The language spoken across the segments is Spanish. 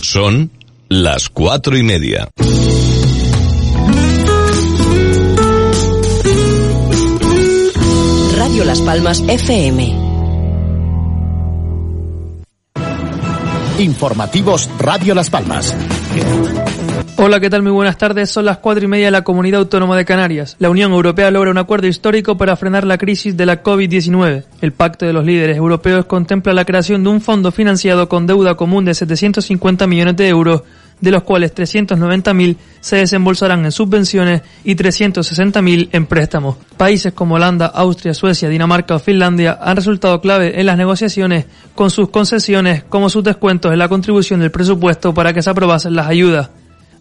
Son las cuatro y media. Radio Las Palmas FM. Informativos Radio Las Palmas. Hola, ¿qué tal? Muy buenas tardes. Son las cuatro y media de la Comunidad Autónoma de Canarias. La Unión Europea logra un acuerdo histórico para frenar la crisis de la COVID-19. El Pacto de los Líderes Europeos contempla la creación de un fondo financiado con deuda común de 750 millones de euros, de los cuales 390.000 se desembolsarán en subvenciones y 360.000 en préstamos. Países como Holanda, Austria, Suecia, Dinamarca o Finlandia han resultado clave en las negociaciones con sus concesiones como sus descuentos en la contribución del presupuesto para que se aprobasen las ayudas.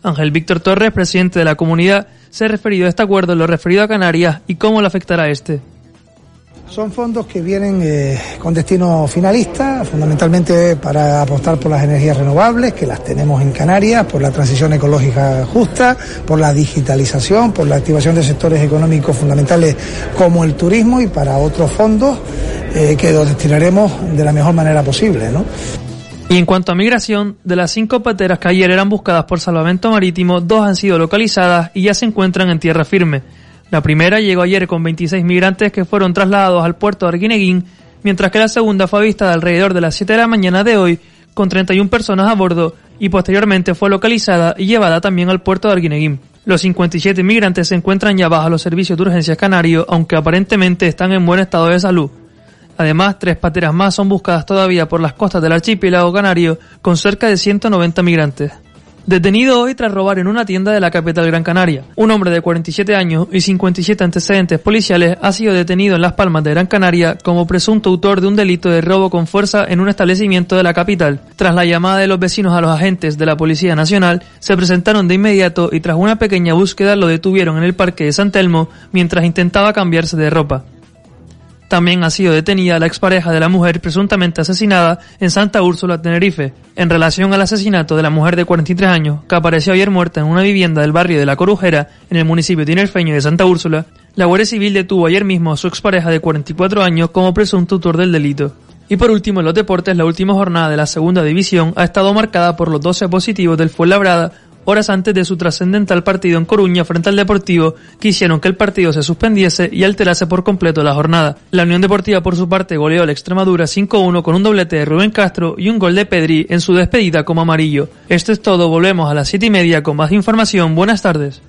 Ángel Víctor Torres, presidente de la comunidad, se ha referido a este acuerdo en lo referido a Canarias y cómo le afectará este. Son fondos que vienen eh, con destino finalista, fundamentalmente para apostar por las energías renovables, que las tenemos en Canarias, por la transición ecológica justa, por la digitalización, por la activación de sectores económicos fundamentales como el turismo y para otros fondos eh, que los destinaremos de la mejor manera posible. ¿no? Y en cuanto a migración, de las cinco pateras que ayer eran buscadas por salvamento marítimo, dos han sido localizadas y ya se encuentran en tierra firme. La primera llegó ayer con 26 migrantes que fueron trasladados al puerto de Arguineguín, mientras que la segunda fue avistada alrededor de las 7 de la mañana de hoy con 31 personas a bordo y posteriormente fue localizada y llevada también al puerto de Arguineguín. Los 57 migrantes se encuentran ya bajo los servicios de urgencias canarios, aunque aparentemente están en buen estado de salud. Además, tres pateras más son buscadas todavía por las costas del archipiélago canario con cerca de 190 migrantes. Detenido hoy tras robar en una tienda de la capital Gran Canaria. Un hombre de 47 años y 57 antecedentes policiales ha sido detenido en Las Palmas de Gran Canaria como presunto autor de un delito de robo con fuerza en un establecimiento de la capital. Tras la llamada de los vecinos a los agentes de la Policía Nacional, se presentaron de inmediato y tras una pequeña búsqueda lo detuvieron en el parque de San Telmo mientras intentaba cambiarse de ropa. También ha sido detenida la expareja de la mujer presuntamente asesinada en Santa Úrsula, Tenerife, en relación al asesinato de la mujer de 43 años que apareció ayer muerta en una vivienda del barrio de La Corujera, en el municipio tinerfeño de Santa Úrsula. La Guardia Civil detuvo ayer mismo a su expareja de 44 años como presunto autor del delito. Y por último, en los deportes, la última jornada de la segunda división ha estado marcada por los 12 positivos del Fuenlabrada horas antes de su trascendental partido en Coruña frente al Deportivo, que hicieron que el partido se suspendiese y alterase por completo la jornada. La Unión Deportiva, por su parte, goleó a la Extremadura 5-1 con un doblete de Rubén Castro y un gol de Pedri en su despedida como amarillo. Esto es todo, volvemos a las 7 y media con más información. Buenas tardes.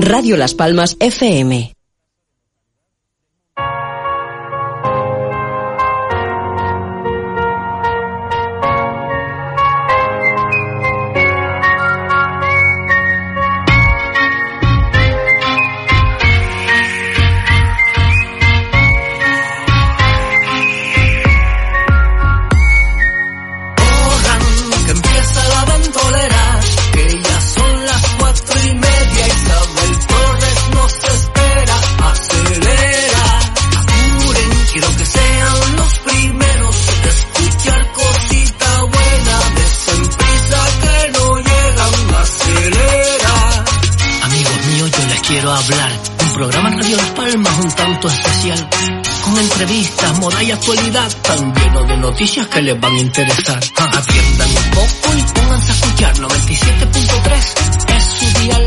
Radio Las Palmas FM. Noticias que les van a interesar. Atiendan un poco y pónganse a escuchar 97.3 es su dial.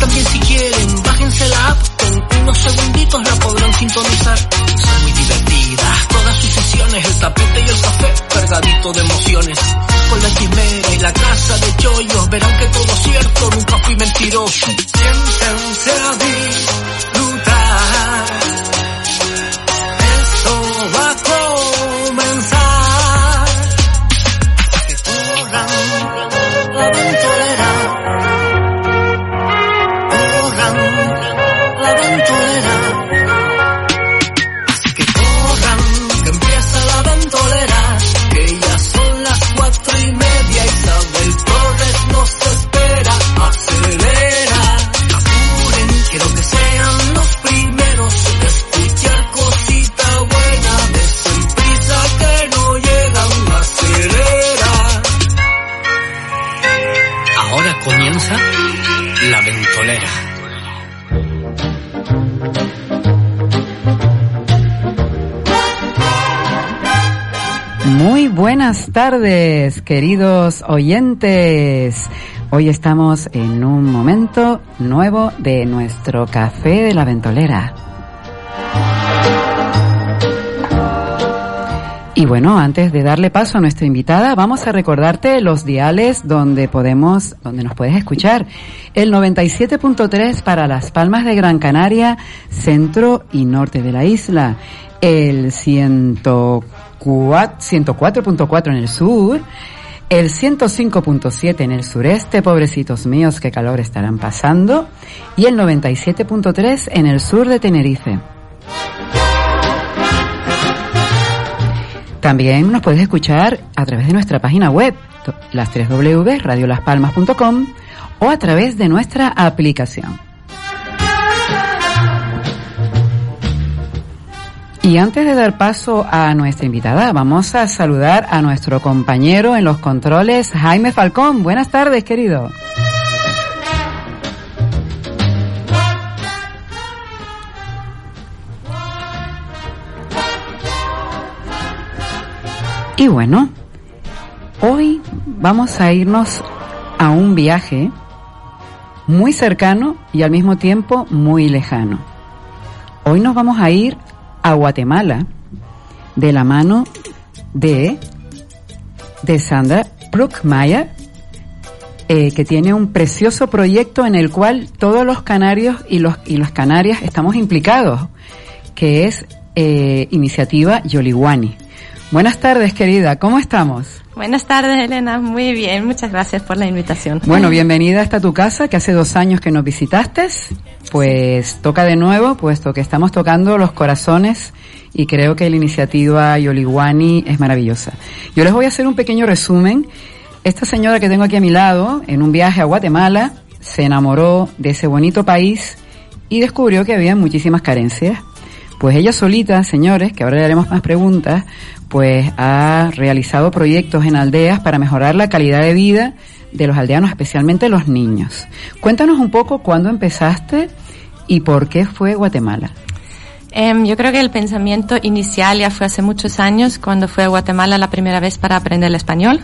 También si quieren, bájense la app, con unos segunditos la podrán sintonizar. Son muy divertidas todas sus sesiones, el tapete y el café cargadito de emociones. Con la chimera y la casa de chollos, verán que todo cierto, nunca fui mentiroso. Buenas tardes, queridos oyentes. Hoy estamos en un momento nuevo de nuestro café de la ventolera. Y bueno, antes de darle paso a nuestra invitada, vamos a recordarte los diales donde podemos, donde nos puedes escuchar. El 97.3 para Las Palmas de Gran Canaria, centro y norte de la isla. El 104.4 en el sur. El 105.7 en el sureste, pobrecitos míos, qué calor estarán pasando. Y el 97.3 en el sur de Tenerife. También nos puedes escuchar a través de nuestra página web, las 3 W, radiolaspalmas.com, o a través de nuestra aplicación. Y antes de dar paso a nuestra invitada, vamos a saludar a nuestro compañero en los controles, Jaime Falcón. Buenas tardes, querido. Y bueno, hoy vamos a irnos a un viaje muy cercano y al mismo tiempo muy lejano. Hoy nos vamos a ir a Guatemala de la mano de, de Sandra Brookmeyer, eh, que tiene un precioso proyecto en el cual todos los canarios y los y las canarias estamos implicados, que es eh, iniciativa Yoliwani. Buenas tardes, querida. ¿Cómo estamos? Buenas tardes, Elena. Muy bien. Muchas gracias por la invitación. Bueno, bienvenida hasta tu casa, que hace dos años que nos visitaste. Pues toca de nuevo, puesto que estamos tocando los corazones y creo que la iniciativa Yoliwani es maravillosa. Yo les voy a hacer un pequeño resumen. Esta señora que tengo aquí a mi lado, en un viaje a Guatemala, se enamoró de ese bonito país y descubrió que había muchísimas carencias. Pues ella solita, señores, que ahora le haremos más preguntas, pues ha realizado proyectos en aldeas para mejorar la calidad de vida de los aldeanos, especialmente los niños. Cuéntanos un poco cuándo empezaste y por qué fue Guatemala. Um, yo creo que el pensamiento inicial ya fue hace muchos años, cuando fue a Guatemala la primera vez para aprender el español.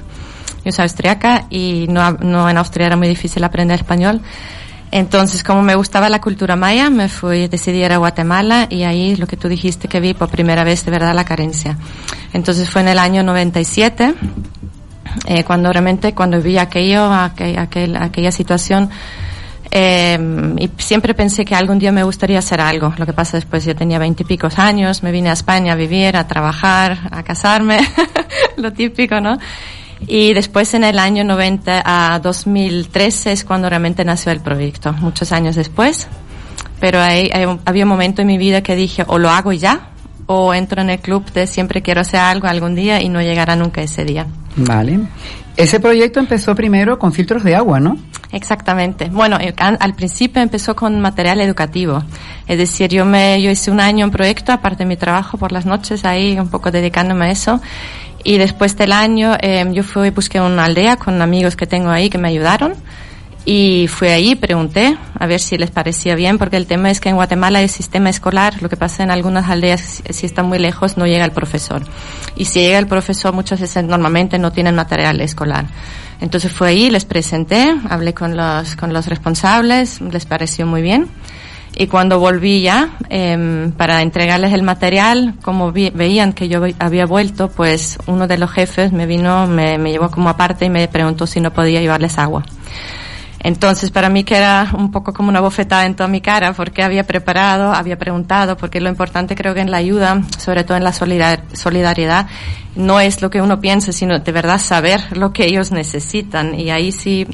Yo soy austriaca y no, no en Austria era muy difícil aprender español. Entonces, como me gustaba la cultura maya, me fui, decidí ir a Guatemala y ahí lo que tú dijiste que vi por primera vez de verdad la carencia. Entonces fue en el año 97, eh, cuando realmente, cuando vi aquello, aquel, aquel, aquella situación, eh, y siempre pensé que algún día me gustaría hacer algo. Lo que pasa después, yo tenía veintipicos años, me vine a España a vivir, a trabajar, a casarme, lo típico, ¿no? Y después en el año 90 a 2013 es cuando realmente nació el proyecto, muchos años después. Pero hay, hay, había un momento en mi vida que dije, o lo hago ya, o entro en el club de siempre quiero hacer algo algún día y no llegará nunca ese día. Vale. Ese proyecto empezó primero con filtros de agua, ¿no? Exactamente. Bueno, al principio empezó con material educativo. Es decir, yo me, yo hice un año en proyecto, aparte de mi trabajo por las noches, ahí un poco dedicándome a eso. Y después del año, eh, yo fui, busqué una aldea con amigos que tengo ahí que me ayudaron. Y fui ahí, pregunté a ver si les parecía bien, porque el tema es que en Guatemala el sistema escolar, lo que pasa en algunas aldeas, si está muy lejos, no llega el profesor. Y si llega el profesor, muchas veces normalmente no tienen material escolar. Entonces fui ahí, les presenté, hablé con los, con los responsables, les pareció muy bien. Y cuando volví ya eh, para entregarles el material, como vi, veían que yo había vuelto, pues uno de los jefes me vino, me, me llevó como aparte y me preguntó si no podía llevarles agua. Entonces, para mí que era un poco como una bofetada en toda mi cara, porque había preparado, había preguntado, porque lo importante creo que en la ayuda, sobre todo en la solidaridad, no es lo que uno piensa, sino de verdad saber lo que ellos necesitan. Y ahí sí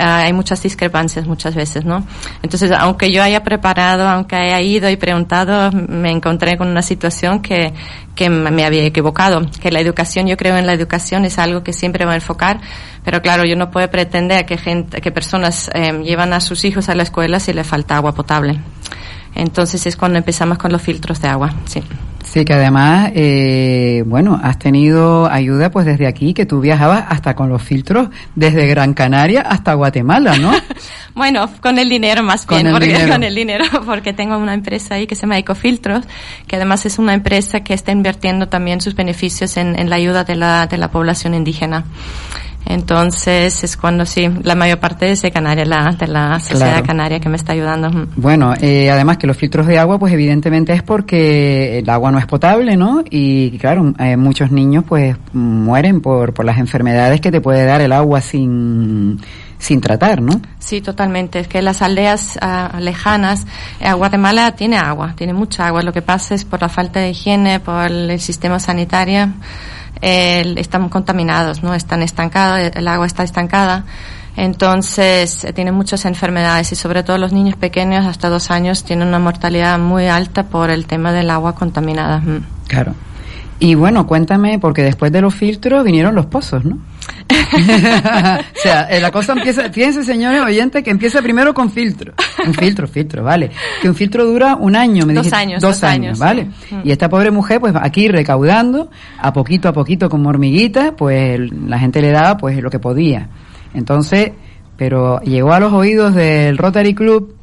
hay muchas discrepancias muchas veces, ¿no? Entonces, aunque yo haya preparado, aunque haya ido y preguntado, me encontré con una situación que, que me había equivocado. Que la educación, yo creo en la educación es algo que siempre va a enfocar, pero claro, yo no puedo pretender que gente, que personas eh, llevan a sus hijos a la escuela si le falta agua potable. Entonces es cuando empezamos con los filtros de agua, sí. Sí, que además, eh, bueno, has tenido ayuda pues desde aquí, que tú viajabas hasta con los filtros desde Gran Canaria hasta Guatemala, ¿no? bueno, con el dinero más Con bien, el porque, dinero. con el dinero, porque tengo una empresa ahí que se llama Ecofiltros, que además es una empresa que está invirtiendo también sus beneficios en, en la ayuda de la, de la población indígena. Entonces es cuando sí, la mayor parte es de Canarias, la, de la sociedad Claro. canaria que me está ayudando. Bueno, eh, además que los filtros de agua, pues evidentemente es porque el agua no es potable, ¿no? Y claro, eh, muchos niños pues mueren por, por las enfermedades que te puede dar el agua sin, sin tratar, ¿no? Sí, totalmente. Es que las aldeas ah, lejanas, eh, Guatemala tiene agua, tiene mucha agua. Lo que pasa es por la falta de higiene, por el sistema sanitario, están contaminados, ¿no? Están estancados, el agua está estancada. Entonces, eh, tienen muchas enfermedades y sobre todo los niños pequeños hasta dos años tienen una mortalidad muy alta por el tema del agua contaminada. Mm. Claro. Y bueno, cuéntame, porque después de los filtros vinieron los pozos, ¿no? o sea, eh, la cosa empieza, fíjense señores oyentes, que empieza primero con filtro. Un filtro, filtro, vale. Que un filtro dura un año, me Dos dijiste. años, Dos dos años, años, ¿vale? sí. Y esta pobre mujer, pues aquí recaudando, a poquito a poquito como hormiguita, pues la gente le daba pues lo que podía. Entonces, pero llegó a los oídos del Rotary Club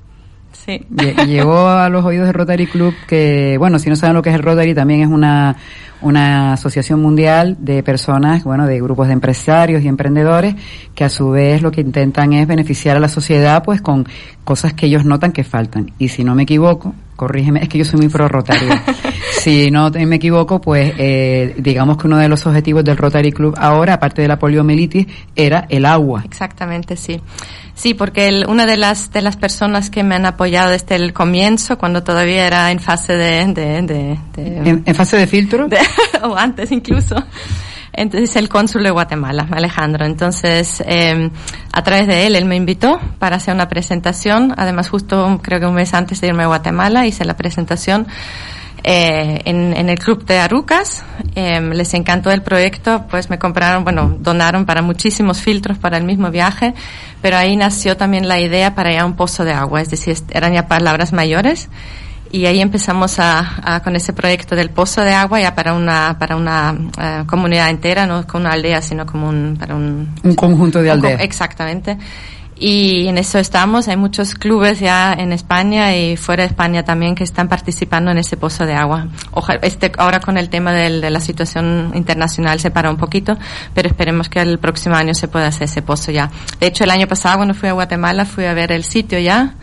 Sí. Lle- Llegó a los oídos del Rotary Club que, bueno, si no saben lo que es el Rotary, también es una, una asociación mundial de personas, bueno, de grupos de empresarios y emprendedores que a su vez lo que intentan es beneficiar a la sociedad pues con cosas que ellos notan que faltan. Y si no me equivoco, corrígeme, es que yo soy muy pro Rotary. si no me equivoco, pues eh, digamos que uno de los objetivos del Rotary Club ahora, aparte de la poliomielitis, era el agua. Exactamente, sí. Sí, porque el- una de las de las personas que me han apoyado desde el comienzo, cuando todavía era en fase de, de, de- de- En, en fase de filtro, o antes incluso. Entonces el cónsul de Guatemala, Alejandro. Entonces, eh, a través de él, él me invitó para hacer una presentación. Además, justo creo que un mes antes de irme a Guatemala hice la presentación eh, en, el club de Arucas. Eh, les encantó el proyecto, pues me compraron, bueno, donaron para muchísimos filtros para el mismo viaje, pero ahí nació también la idea para ir a un pozo de agua, es decir, eran ya palabras mayores. Y ahí empezamos a, a- con ese proyecto del pozo de agua ya para una para una eh, comunidad entera, no con una aldea, sino como un para un un conjunto de aldeas. Exactamente. Y en eso estamos. Hay muchos clubes ya en España y fuera de España también que están participando en ese pozo de agua. Ojalá, este, ahora con el tema del- de la situación internacional se para un poquito, pero esperemos que el próximo año se pueda hacer ese pozo ya. De hecho, el año pasado cuando fui a Guatemala fui a ver el sitio ya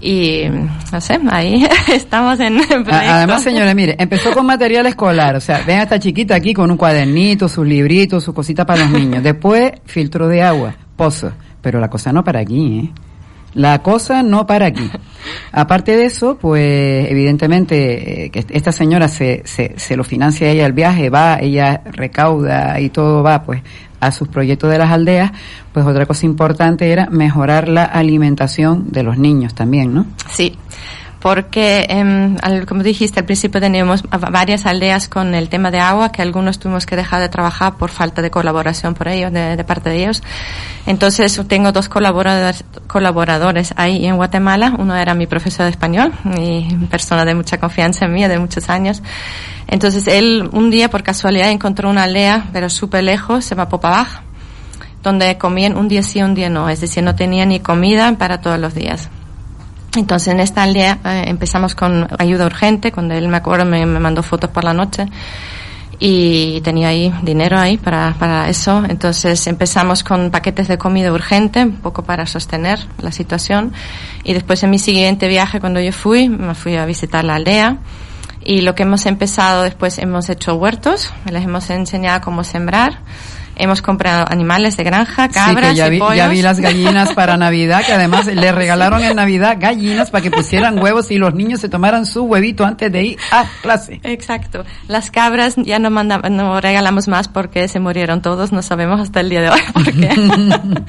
y no sé, ahí estamos en. Además, señores, mire, empezó con material escolar, o sea, ven a esta chiquita aquí con un cuadernito, sus libritos, sus cositas para los niños. Después, filtro de agua, pozo. Pero la cosa no para aquí, ¿eh? La cosa no para aquí. Aparte de eso, pues evidentemente eh, que esta señora se, se, se lo financia ella el viaje, va, ella recauda y todo va pues a sus proyectos de las aldeas, pues otra cosa importante era mejorar la alimentación de los niños también, ¿no? Sí, porque, al- como dijiste, al principio teníamos a- varias aldeas con el tema de agua, que algunos tuvimos que dejar de trabajar por falta de colaboración por ellos, de, de parte de ellos. Entonces, tengo dos colaboradores, colaboradores ahí en Guatemala. Uno era mi profesor de español, mi persona de mucha confianza en mí, de muchos años. Entonces, él un día, por casualidad, encontró una aldea, pero súper lejos, se llama Popabaj, donde comían un día sí, un día no. Es decir, no tenía ni comida para todos los días. Entonces en esta aldea eh, empezamos con ayuda urgente, cuando él me acuerdo me, me mandó fotos por la noche y tenía ahí dinero ahí para, para eso. Entonces empezamos con paquetes de comida urgente, un poco para sostener la situación. Y después en mi siguiente viaje, cuando yo fui, me fui a visitar la aldea. Y lo que hemos empezado después, hemos hecho huertos, les hemos enseñado cómo sembrar. Hemos comprado animales de granja, cabras sí, ya y vi, pollos. ya vi las gallinas para Navidad, que además le regalaron en Navidad gallinas para que pusieran huevos y los niños se tomaran su huevito antes de ir a clase. Exacto. Las cabras ya no no regalamos más porque se murieron todos, no sabemos hasta el día de hoy por qué.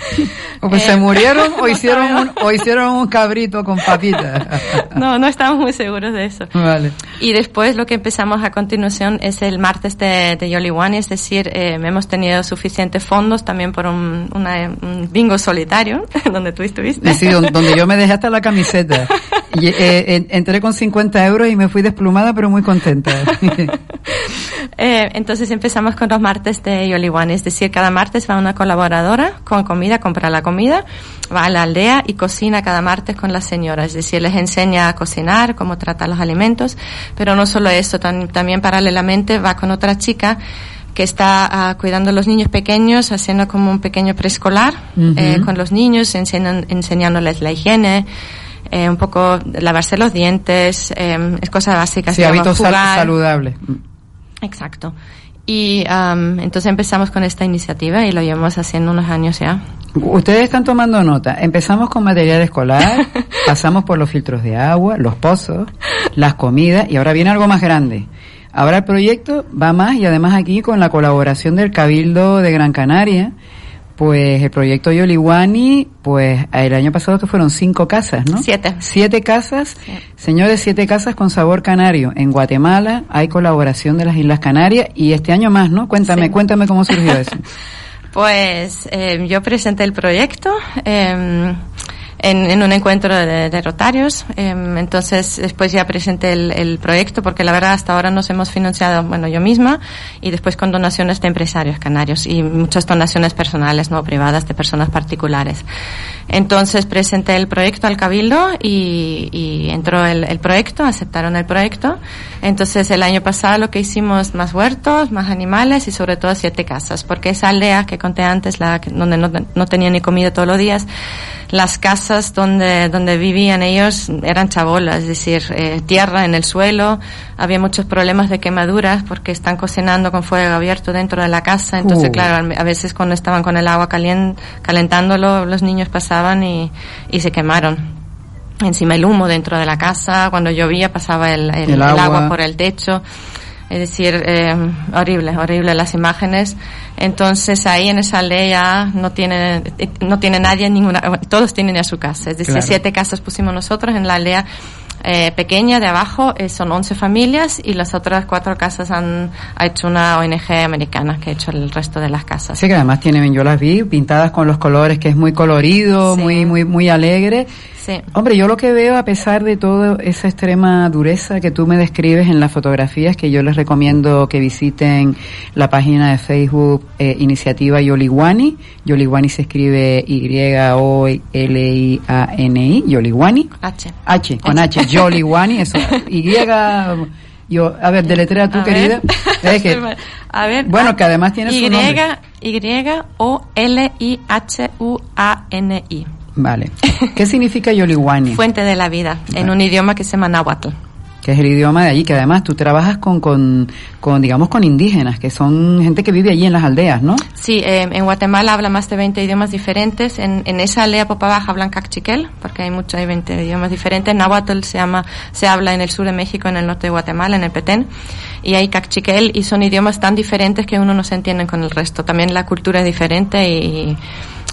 Pues Eh, se murieron o no hicieron un, o hicieron un cabrito con papitas. No, no estamos muy seguros de eso. Vale. Y después lo que empezamos a continuación es el martes de, de es decir, eh, hemos tenido suficientes fondos también por un, una- un bingo solitario, donde tú estuviste. Sí, don- donde yo me dejé hasta la camiseta. Y, eh, entré con 50 euros y me fui desplumada, pero muy contenta. eh, entonces empezamos con los martes de Yoliwan, es decir, cada martes va una colaboradora con comida, compra la comida, va a la aldea y cocina cada martes con la señora, es decir, les enseña a cocinar, cómo tratar los alimentos, pero no solo eso, también paralelamente va con otra chica que está uh, cuidando a los niños pequeños, haciendo como un pequeño preescolar eh, con los niños, enseñan, enseñándoles la higiene, eh, un poco lavarse los dientes, eh, es cosa básica. Sí, hábitos saludables. Exacto. Y um, entonces empezamos con esta iniciativa y lo llevamos haciendo unos años ya. Ustedes están tomando nota. Empezamos con material escolar, pasamos por los filtros de agua, los pozos, las comidas y ahora viene algo más grande. Ahora el proyecto va más y además aquí con la colaboración del Cabildo de Gran Canaria, pues el proyecto Yoliwani, pues el año pasado que fueron cinco casas, ¿no? Siete. Siete casas, señores, siete casas con sabor canario. En Guatemala hay colaboración de las Islas Canarias y este año más, ¿no? Cuéntame, cuéntame cómo surgió eso. pues eh, yo presenté el proyecto. Eh, en, un encuentro de, rotarios. Em, entonces, después ya presenté el, proyecto porque la verdad hasta ahora nos hemos financiado, bueno, yo misma y después con donaciones de empresarios canarios y muchas donaciones personales, no privadas, de personas particulares. Entonces presenté el proyecto al Cabildo y, entró el, el, proyecto, aceptaron el proyecto. Entonces el año pasado lo que hicimos más huertos, más animales y sobre todo siete casas, porque esa aldea que conté antes, la donde no, no tenía ni comida todos los días, las casas donde, donde vivían ellos eran chabolas, es decir, eh, tierra en el suelo, había muchos problemas de quemaduras porque están cocinando con fuego abierto dentro de la casa, entonces uh. claro, a veces cuando estaban con el agua calient, calentándolo, los niños pasaban y, y se quemaron encima el humo dentro de la casa, cuando llovía pasaba el, el, agua. por el techo. Es decir, eh, horrible, horrible las imágenes. Entonces ahí en esa aldea no tiene, no tiene nadie ninguna, todos tienen ya su casa. Es decir, siete casas pusimos nosotros en la aldea eh, pequeña de abajo eh, son 11 familias y las otras cuatro casas han ha hecho una ONG americana que ha hecho el resto de las casas. Sí, que además tienen, yo las vi pintadas con los colores, que es muy colorido, muy, muy, muy alegre. Sí. Hombre, yo lo que veo, a pesar de toda esa extrema dureza que tú me describes en las fotografías, que yo les recomiendo que visiten la página de Facebook eh, Iniciativa Yoliwani. Yoliwani se escribe Y-O-L-I-A-N-I, Yoliwani. H. H, con H. Yoliwani, eso. Y, yo, a ver, deletrea tu querida. a ver. Bueno, que además tiene y, su nombre. Y-O-L-I-H-U-A-N-I. Vale. ¿Qué significa Yoliwani? Fuente de la vida, en un idioma que se llama náhuatl que es el idioma de allí, que además tú trabajas con, con, con, digamos, con indígenas, que son gente que vive allí en las aldeas, ¿no? Sí, eh, en Guatemala habla más de 20 idiomas diferentes. En, en esa aldea Popa Baja hablan cachiquel, porque hay muchos, hay 20 idiomas diferentes. Náhuatl se llama, se habla en el sur de México, en el norte de Guatemala, en el Petén. Y hay cachiquel, y son idiomas tan diferentes que uno no se entiende con el resto. También la cultura es diferente y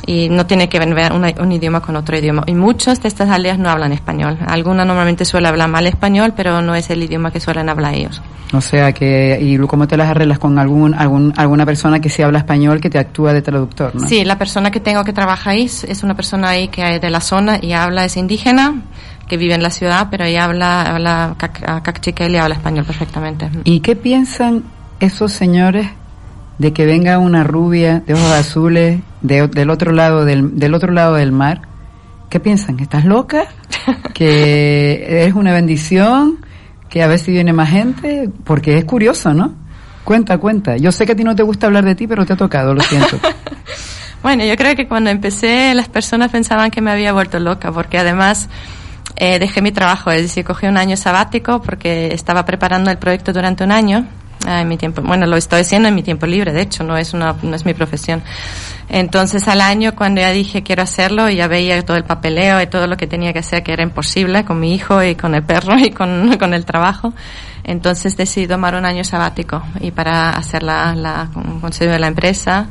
y no tiene que ver un idioma con otro idioma. Y muchas de estas aldeas no hablan español. Algunas normalmente suelen hablar mal español, pero no es el idioma que suelen hablar ellos. O sea que, ¿y cómo te las arreglas con algún, algún, alguna persona que sí habla español que te actúa de traductor? ¿no? Sí, la persona que tengo que trabajar ahí es una persona ahí que es de la zona y habla, es indígena, que vive en la ciudad, pero ella habla, habla cachiquel y habla español perfectamente. ¿Y qué piensan esos señores de que venga una rubia de ojos azules del otro lado del, del otro lado del mar, ¿qué piensan? ¿Estás loca? ¿Que es una bendición? ¿Que a ver si viene más gente? Porque es curioso, ¿no? Cuenta, cuenta. Yo sé que a ti no te gusta hablar de ti, pero te ha tocado, lo siento. bueno, yo creo que cuando empecé las personas pensaban que me había vuelto loca, porque además eh, dejé mi trabajo, es decir, cogí un año sabático porque estaba preparando el proyecto durante un año Ah, en mi tiempo, bueno, lo estoy haciendo en mi tiempo libre, de hecho, no es una, no es mi profesión. Entonces al año cuando ya dije quiero hacerlo ya veía todo el papeleo y todo lo que tenía que hacer que era imposible con mi hijo y con el perro y con, con el trabajo, entonces decidí tomar un año sabático y para hacer la, la consejo de la empresa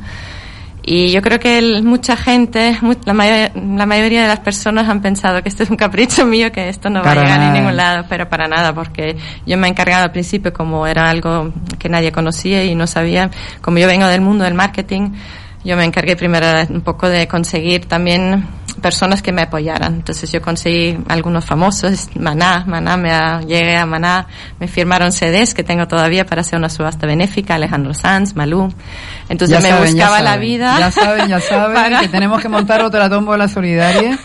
y yo creo que mucha gente, la, la, mayoría de las personas han pensado que esto es un capricho mío, que esto no va a llegar a ningún lado, pero para nada, porque yo me he encargado al principio como era algo que nadie conocía y no sabía, como yo vengo del mundo del marketing, yo me encargué primero un poco de conseguir también personas que me apoyaran. Entonces yo conseguí algunos famosos, Maná, Maná, me llegué a Maná, me firmaron CDs que tengo todavía para hacer una subasta benéfica, Alejandro Sanz, Malú. Entonces me buscaba la vida. Ya saben, ya saben que tenemos que montar otra tómbola solidaria.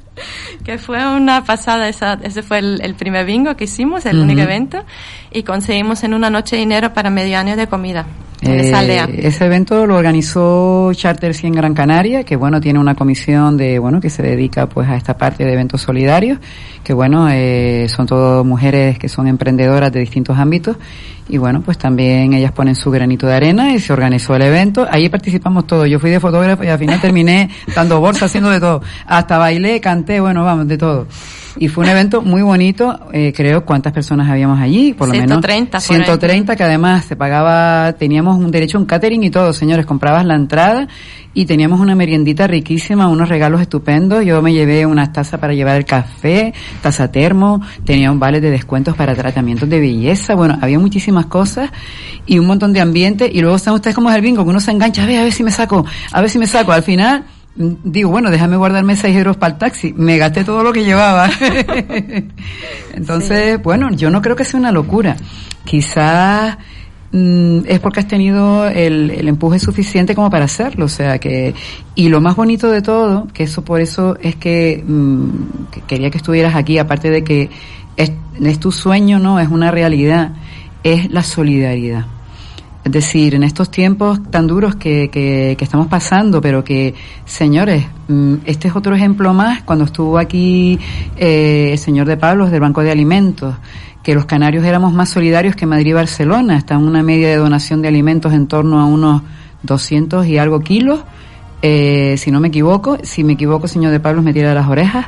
que fue una pasada, esa, ese fue el, primer bingo que hicimos, el único evento, y conseguimos en una noche dinero para medio año de comida. Eh, ese evento lo organizó Charter 100 Gran Canaria, que bueno, tiene una comisión de, bueno, que se dedica pues a esta parte de eventos solidarios, que bueno, eh, son todas mujeres que son emprendedoras de distintos ámbitos, y bueno, pues también ellas ponen su granito de arena y se organizó el evento. Ahí participamos todos. Yo fui de fotógrafo y al final terminé dando bolsa, haciendo de todo. Hasta bailé, canté, bueno, vamos, de todo. Y fue un evento muy bonito, eh, creo, ¿cuántas personas habíamos allí? Por lo 130, menos 130, que además se pagaba, teníamos un derecho a un catering y todo, señores, comprabas la entrada y teníamos una meriendita riquísima, unos regalos estupendos. Yo me llevé una taza para llevar el café, taza termo, tenía un vale de descuentos para tratamientos de belleza, bueno, había muchísimas cosas y un montón de ambiente y luego están ustedes como es el bingo, que uno se engancha, a ver, a ver si me saco, a ver si me saco. Al final, digo, bueno, déjame guardarme seis euros para el taxi. Me gasté todo lo que llevaba. Entonces, bueno, yo no creo que sea una locura. Quizás mm, es porque has tenido el, el, empuje suficiente como para hacerlo. O sea que, y lo más bonito de todo, que eso por eso es que, mm, que quería que estuvieras aquí, aparte de que es, es tu sueño, ¿no? Es una realidad, es la solidaridad. Es decir, en estos tiempos tan duros que, que, estamos pasando, pero que, señores, mm, este es otro ejemplo más cuando estuvo aquí eh, el señor de Pablos del Banco de Alimentos, que los canarios éramos más solidarios que Madrid y Barcelona, está una media de donación de alimentos en torno a unos 200 y algo kilos, eh, si no me equivoco, si me equivoco, señor de Pablos me tira las orejas,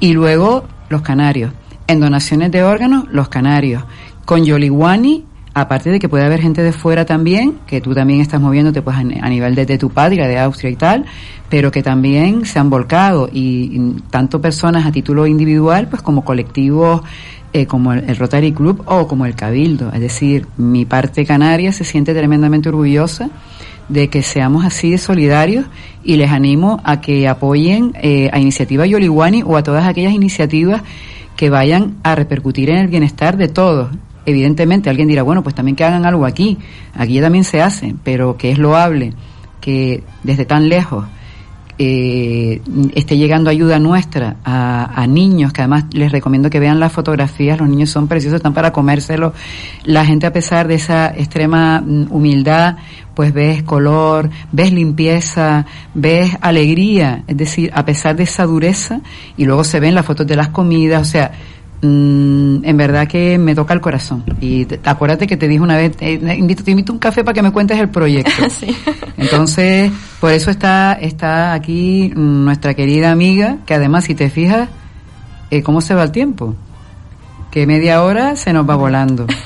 y luego los canarios. En donaciones de órganos, los canarios. Con Yoliwani, Aparte de que puede haber gente de fuera también, que tú también estás moviéndote pues a, nivel de, tu patria, de Austria y tal, pero que también se han volcado y, tanto personas a título individual pues como colectivos eh, como el, Rotary Club o como el Cabildo. Es decir, mi parte canaria se siente tremendamente orgullosa de que seamos así de solidarios y les animo a que apoyen eh, a Iniciativa Yoliwani o a todas aquellas iniciativas que vayan a repercutir en el bienestar de todos, evidentemente alguien dirá, bueno, pues también que hagan algo aquí, aquí también se hace, pero que es loable que desde tan lejos eh, esté llegando ayuda nuestra a, a, niños, que además les recomiendo que vean las fotografías, los niños son preciosos, están para comérselo. La gente a pesar de esa extrema mm, humildad, pues ves color, ves limpieza, ves alegría, es decir, a pesar de esa dureza, y luego se ven las fotos de las comidas, o sea, Mm, en verdad que me toca el corazón. Y acuérdate que te dije una vez, eh, invito, te invito un café para que me cuentes el proyecto. Entonces, por eso está, está aquí nuestra querida amiga, que además, si te fijas, eh, ¿cómo se va el tiempo? Que media hora se nos va volando.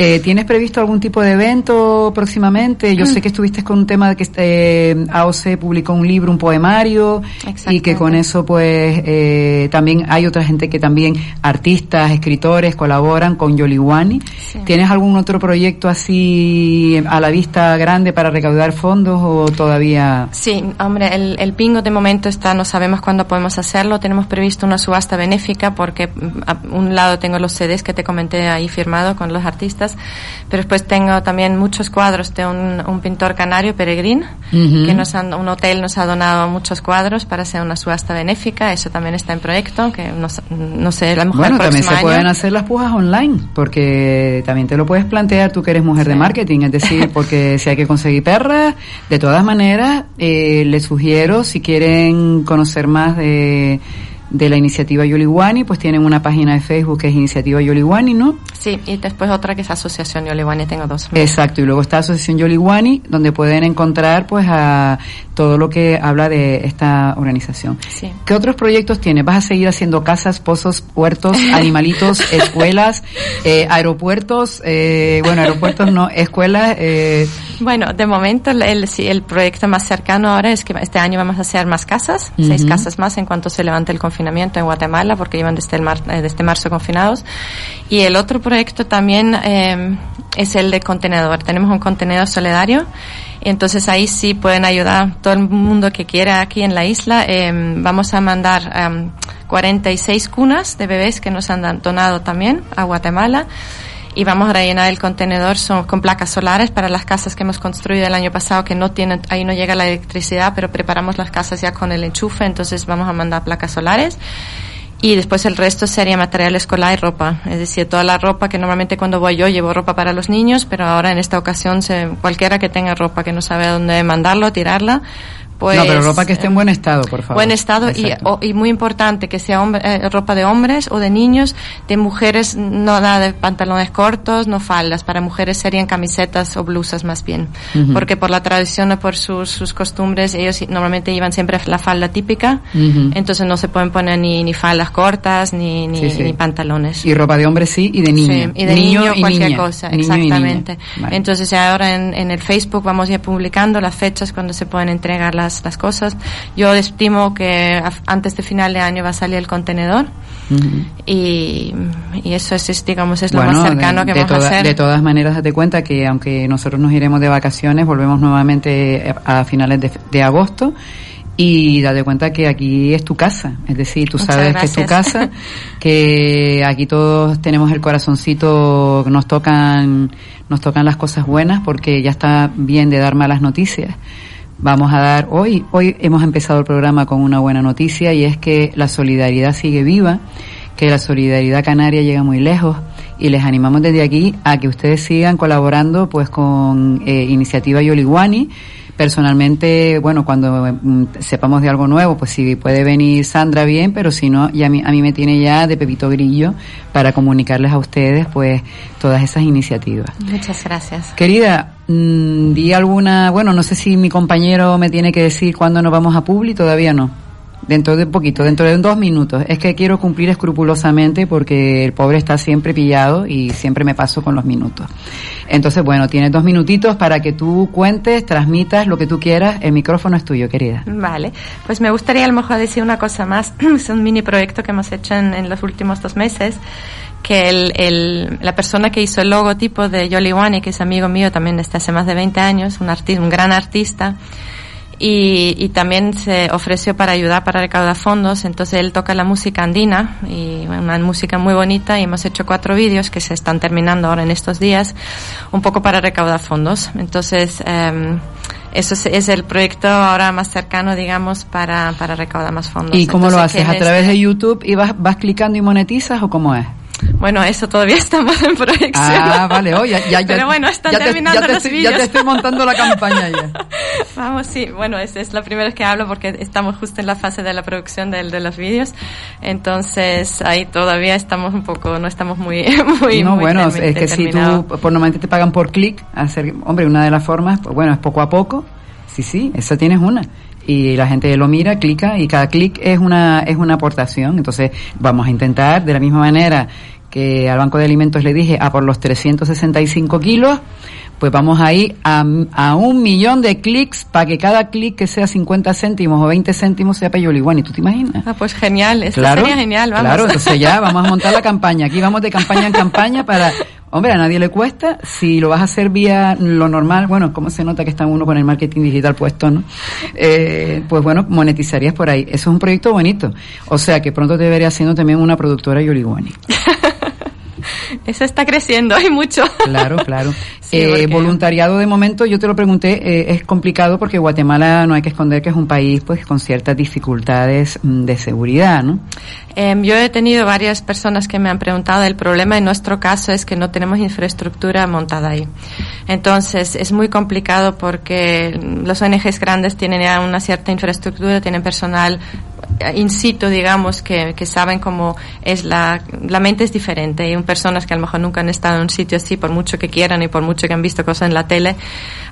Eh, ¿Tienes previsto algún tipo de evento próximamente? Yo sé que estuviste con un tema de que este, AOC publicó un libro, un poemario, y que con eso pues eh, también hay otra gente que también, artistas, escritores, colaboran con Yoliwani. ¿Tienes algún otro proyecto así a la vista grande para recaudar fondos o todavía? Sí, hombre, el, el pingo de momento está, no sabemos cuándo podemos hacerlo. Tenemos previsto una subasta benéfica porque mm, a un lado tengo los CDs que te comenté ahí firmado con los artistas pero después tengo también muchos cuadros de un, pintor canario, Peregrín, que nos han, un hotel nos ha donado muchos cuadros para hacer una subasta benéfica, eso también está en proyecto, que no, no sé, la mejor Bueno, también se pueden hacer las pujas online, porque también te lo puedes plantear tú que eres mujer de marketing, es decir, porque si hay que conseguir perras, de todas maneras, eh, les sugiero, si quieren conocer más de de la iniciativa Yoliwani, pues tienen una página de Facebook que es Iniciativa Yoliwani, ¿no? Sí, y después otra que es Asociación Yoliwani, tengo dos. Exacto, y luego está Asociación Yoliwani, donde pueden encontrar pues a todo lo que habla de esta organización. Sí. ¿Qué otros proyectos tienes? ¿Vas a seguir haciendo casas, pozos, huertos, animalitos, escuelas, eh, aeropuertos? Eh, bueno, aeropuertos no, escuelas. Eh. Bueno, de momento el, el proyecto más cercano ahora es que este año vamos a hacer más casas, seis casas más en cuanto se levante el confinamiento en Guatemala, porque llevan desde, el mar, eh, desde marzo confinados. Y el otro proyecto también eh, es el de contenedor. Tenemos un contenedor solidario. Entonces ahí sí pueden ayudar todo el mundo que quiera aquí en la isla. Eh, vamos a mandar eh, 46 cunas de bebés que nos han donado también a Guatemala y vamos a rellenar el contenedor son, con placas solares para las casas que hemos construido el año pasado que no tienen, ahí no llega la electricidad, pero preparamos las casas ya con el enchufe, entonces vamos a mandar placas solares. Y después el resto sería material escolar y ropa. Es decir, toda la ropa que normalmente cuando voy yo llevo ropa para los niños, pero ahora en esta ocasión se, cualquiera que tenga ropa que no sabe a dónde mandarlo, tirarla, pues, no, pero ropa que esté en buen estado, por favor. Buen estado y, o, y, muy importante que sea hombre, eh, ropa de hombres o de niños, de mujeres no nada de pantalones cortos, no faldas. Para mujeres serían camisetas o blusas más bien, uh -huh. porque por la tradición o por sus, sus costumbres ellos normalmente llevan siempre la falda típica, uh -huh. entonces no se pueden poner ni, ni faldas cortas ni, ni, sí, sí. ni, pantalones. Y ropa de hombre sí y de niño. Sí, y de niño, niño, y cualquier niña. cosa, niño exactamente. Vale. Entonces ahora en, en el Facebook vamos ya publicando las fechas cuando se pueden entregar las, las cosas. Yo estimo que antes de final de año va a salir el contenedor uh -huh. y, y, eso es, digamos, es lo bueno, más cercano de, que de vamos toda, a hacer. De todas maneras, date cuenta que aunque nosotros nos iremos de vacaciones, volvemos nuevamente a finales de, de agosto y date cuenta que aquí es tu casa, es decir, tú sabes que es tu casa, que aquí todos tenemos el corazoncito, nos tocan, nos tocan las cosas buenas porque ya está bien de dar malas noticias. Vamos a dar hoy, hoy hemos empezado el programa con una buena noticia y es que la solidaridad sigue viva, que la solidaridad canaria llega muy lejos y les animamos desde aquí a que ustedes sigan colaborando pues con eh, Iniciativa Yoliguani. Personalmente, bueno, cuando mm, sepamos de algo nuevo, pues si puede venir Sandra bien, pero si no, ya a mí, a mí me tiene ya de Pepito Grillo para comunicarles a ustedes pues todas esas iniciativas. Muchas gracias. Querida, mmm, di alguna, bueno, no sé si mi compañero me tiene que decir cuándo nos vamos a Publi, todavía no. Dentro de poquito, dentro de dos minutos. Es que quiero cumplir escrupulosamente porque el pobre está siempre pillado y siempre me paso con los minutos. Entonces, bueno, tienes dos minutitos para que tú cuentes, transmitas lo que tú quieras. El micrófono es tuyo, querida. Vale. Pues me gustaría a lo mejor decir una cosa más. es un mini proyecto que hemos hecho en, en los últimos dos meses que el, el, la persona que hizo el logotipo de Yoli Wani, que es amigo mío también desde hace más de 20 años, un, artista, un gran artista, y, y, también se ofreció para ayudar para recaudar fondos. Entonces él toca la música andina y una música muy bonita y hemos hecho cuatro vídeos que se están terminando ahora en estos días, un poco para recaudar fondos. Entonces um, eso es, es, el proyecto ahora más cercano, digamos, para, para recaudar más fondos. ¿Y cómo Entonces, lo haces? ¿A través de YouTube y vas, vas clicando y monetizas o cómo es? Bueno, eso todavía estamos en proyección. Ah, vale, oye, oh, ya, ya, Pero bueno, están ya te, terminando ya te los estoy, vídeos. Ya te estoy montando la campaña ya. Vamos, sí, bueno, es, es la primera vez que hablo porque estamos justo en la fase de la producción de, de los vídeos. Entonces, ahí todavía estamos un poco, no estamos muy, muy, No, muy bueno, es que si tú, por normalmente te pagan por clic, hacer, hombre, una de las formas, pues bueno, es poco a poco. Sí, sí, esa tienes una y la gente lo mira, clica y cada clic es una es una aportación. Entonces vamos a intentar de la misma manera que al Banco de Alimentos le dije a por los 365 kilos, pues vamos a ir a, a un millón de clics para que cada clic que sea 50 céntimos o 20 céntimos sea Peyoliguani. ¿Tú te imaginas? Ah, pues genial, esto claro, sería genial, vamos. Claro, entonces ya vamos a montar la campaña. Aquí vamos de campaña en campaña para Hombre, a nadie le cuesta. Si lo vas a hacer vía lo normal, bueno, ¿cómo se nota que está uno con el marketing digital puesto, no? Eh, pues bueno, monetizarías por ahí. Eso es un proyecto bonito. O sea que pronto te veré haciendo también una productora Yoliguani. Eso está creciendo, hay mucho. Claro, claro. Sí, eh, voluntariado de momento, yo te lo pregunté, eh, es complicado porque Guatemala no hay que esconder que es un país pues con ciertas dificultades mm, de seguridad, ¿no? Eh, yo he tenido varias personas que me han preguntado, el problema en nuestro caso es que no tenemos infraestructura montada ahí. Entonces es muy complicado porque los ONGs grandes tienen ya una cierta infraestructura, tienen personal in situ, digamos, que, que saben cómo es la, la mente es diferente. Y personas que a lo mejor nunca han estado en un sitio así, por mucho que quieran y por mucho que han visto cosas en la tele,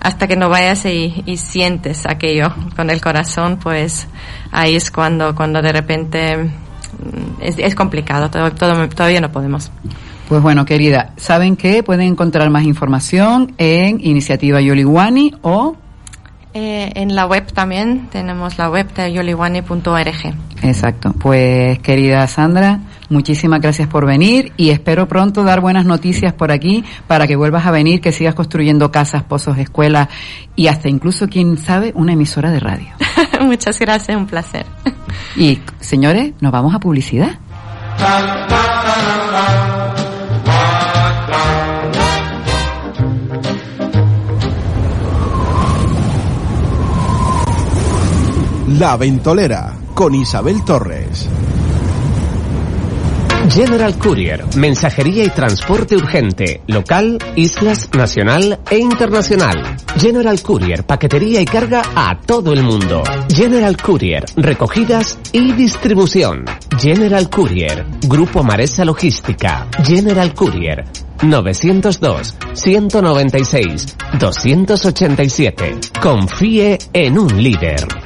hasta que no vayas y, sientes aquello con el corazón, pues ahí es cuando, cuando de repente es, es complicado, todavía no podemos. Pues bueno, querida, ¿saben que Pueden encontrar más información en Iniciativa Yoliguani o eh, en la web también tenemos la web de yoliwani.org. Exacto. Pues querida Sandra, Muchísimas gracias por venir y espero pronto dar buenas noticias por aquí para que vuelvas a venir, que sigas construyendo casas, pozos, escuelas y hasta incluso, quién sabe, una emisora de radio. Muchas gracias, un placer. Y señores, nos vamos a publicidad. La Ventolera con Isabel Torres. General Courier, mensajería y transporte urgente, local, islas, nacional e internacional. General Courier, paquetería y carga a todo el mundo. General Courier, recogidas y distribución. General Courier, Grupo Maresa Logística. General Courier, 902 196 287. Confíe en un líder.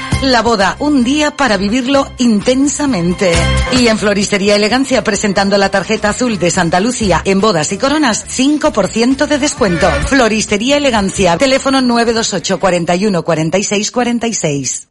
La boda, un día para vivirlo intensamente. Y en Floristería Elegancia, presentando la tarjeta azul de Santa Lucía en bodas y coronas, 5% de descuento. Floristería Elegancia, teléfono 928 41 46 46.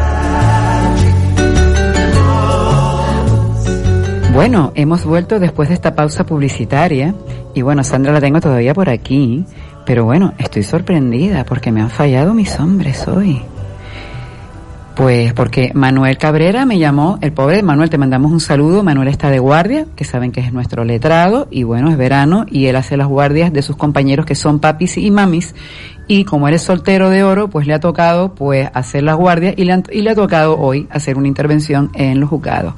Bueno, hemos vuelto después de esta pausa publicitaria y bueno, Sandra la tengo todavía por aquí, pero bueno, estoy sorprendida porque me han fallado mis hombres hoy. Pues porque Manuel Cabrera me llamó, el pobre Manuel, te mandamos un saludo, Manuel está de guardia, que saben que es nuestro letrado, y bueno, es verano, y él hace las guardias de sus compañeros que son papis y mamis, y como eres soltero de oro, pues le ha tocado pues hacer las guardias y le, y le ha tocado hoy hacer una intervención en los juzgados.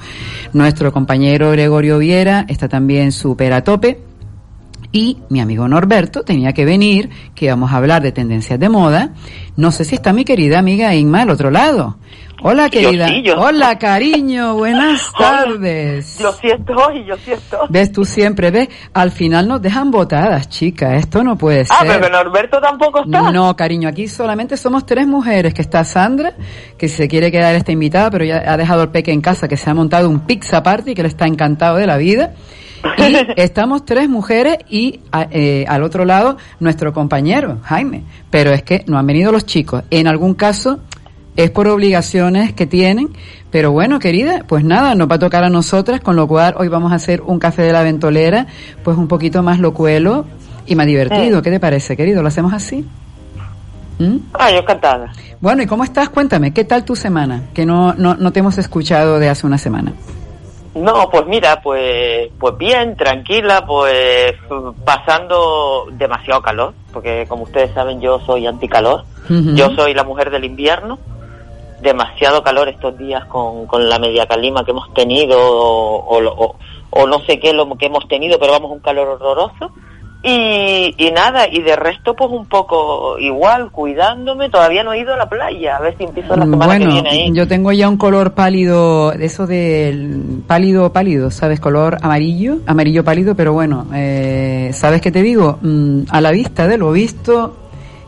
Nuestro compañero Gregorio Viera está también súper a tope, y mi amigo Norberto tenía que venir, que íbamos a hablar de tendencias de moda. No sé si está mi querida amiga Inma al otro lado. Hola querida. sí, yo- Hola cariño, buenas Hola. tardes. Yo sí estoy, yo sí estoy. Ves tú siempre, ves, al final nos dejan botadas, chica, esto no puede Ah, ser. pero que Norberto tampoco está. No, cariño, aquí solamente somos tres mujeres, que está Sandra, que se quiere quedar esta invitada, pero ya ha dejado el peque en casa, que se ha montado un pizza party, que le está encantado de la vida. Y estamos tres mujeres y a- eh, al otro lado nuestro compañero, Jaime. Pero es que no han venido los chicos. En algún caso es por obligaciones que tienen. Pero bueno, querida, pues nada, nos va a tocar a nosotras, con lo cual hoy vamos a hacer un café de la ventolera, pues un poquito más locuelo y más divertido. Mm. ¿Qué te parece, querido? ¿Lo hacemos así? ¿Mm? Ah, yo encantada. Bueno, ¿y cómo estás? Cuéntame, ¿qué tal tu semana? Que no, no, no te hemos escuchado de hace una semana. No, pues mira, pues, pues bien, tranquila, pues pasando demasiado calor, porque como ustedes saben yo soy anticalor, Ujú. yo soy la mujer del invierno, demasiado calor estos días con, con la media calima que hemos tenido o, o- o no sé qué lo que hemos tenido, pero vamos, un calor horroroso. Y, y nada, y de resto pues un poco igual, cuidándome, todavía no he ido a la playa, a ver si empiezo la semana que Bueno, viene ahí. yo tengo ya un color pálido, eso del pálido, pálido, ¿sabes? Color amarillo, amarillo pálido, pero bueno, eh, ¿sabes qué te digo? Mm, a la vista de lo visto,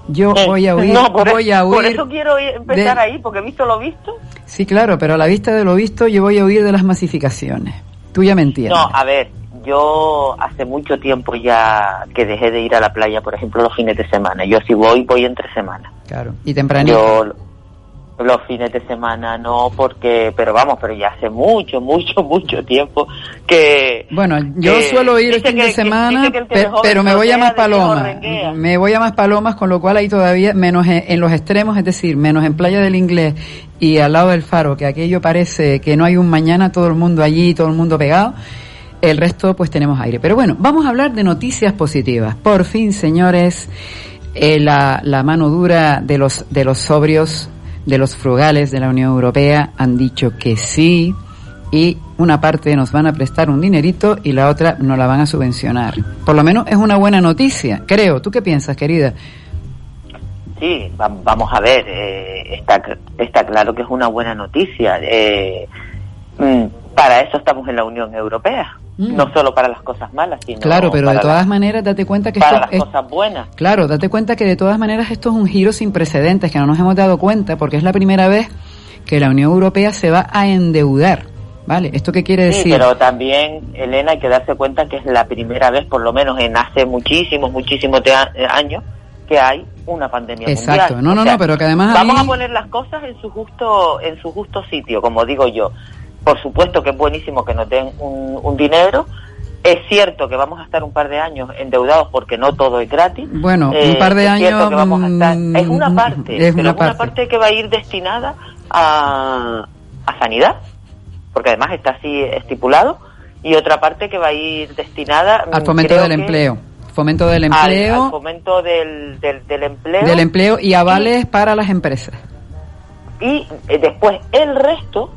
yo voy a huir, Eh, no, por, voy a por huir. eso quiero empezar de- ahí, porque he visto lo visto. Sí, claro, pero a la vista de lo visto, yo voy a huir de las masificaciones. Tú ya me entiendes. No, a ver, yo hace mucho tiempo ya que dejé de ir a la playa, por ejemplo, los fines de semana. Yo si voy, voy entre semana. Claro, y tempranito. Yo los fines de semana no, porque, pero vamos, pero ya hace mucho, mucho, mucho tiempo que... Bueno, yo que suelo ir el fin que- de semana, que pe- pero me voy a más palomas. Me voy a más palomas, con lo cual ahí todavía, menos en, en los extremos, es decir, menos en Playa del Inglés y al lado del faro, que aquello parece que no hay un mañana, todo el mundo allí, todo el mundo pegado. El resto, pues tenemos aire. Pero bueno, vamos a hablar de noticias positivas. Por fin, señores, eh, la, mano dura de los, de los sobrios, de los frugales de la Unión Europea han dicho que sí y una parte nos van a prestar un dinerito y la otra nos la van a subvencionar. Por lo menos es una buena noticia, creo. ¿Tú qué piensas, querida? Sí, va- vamos a ver, eh, está, está claro que es una buena noticia. Eh, para eso estamos en la Unión Europea, Mm. no solo para las cosas malas, sino Claro, pero de para, todas las- maneras date cuenta que para esto las es, cosas buenas. Claro, date cuenta que de todas maneras esto es un giro sin precedentes, que no nos hemos dado cuenta, porque es la primera vez que la Unión Europea se va a endeudar. ¿Vale? ¿Esto qué quiere Sí, decir? pero también, Elena, hay que darse cuenta que es la primera vez, por lo menos en hace muchísimos, muchísimos años, que hay una pandemia Exacto. mundial. No, O no, sea, no, pero que además Vamos ahí- a poner las cosas en su justo en su justo sitio, como digo yo. Por supuesto que es buenísimo que nos den un, un dinero. Es cierto que vamos a estar un par de años endeudados porque no todo es gratis. Bueno, un Eh, par de es cierto años, que vamos a estar- mm, es una parte, es pero una parte. que va a ir destinada a, a sanidad, porque además está así estipulado, y otra parte que va a ir destinada al mm, fomento del empleo. Fomento del empleo, al, fomento del, del, del empleo del empleo y avales para las empresas. y eh, después el resto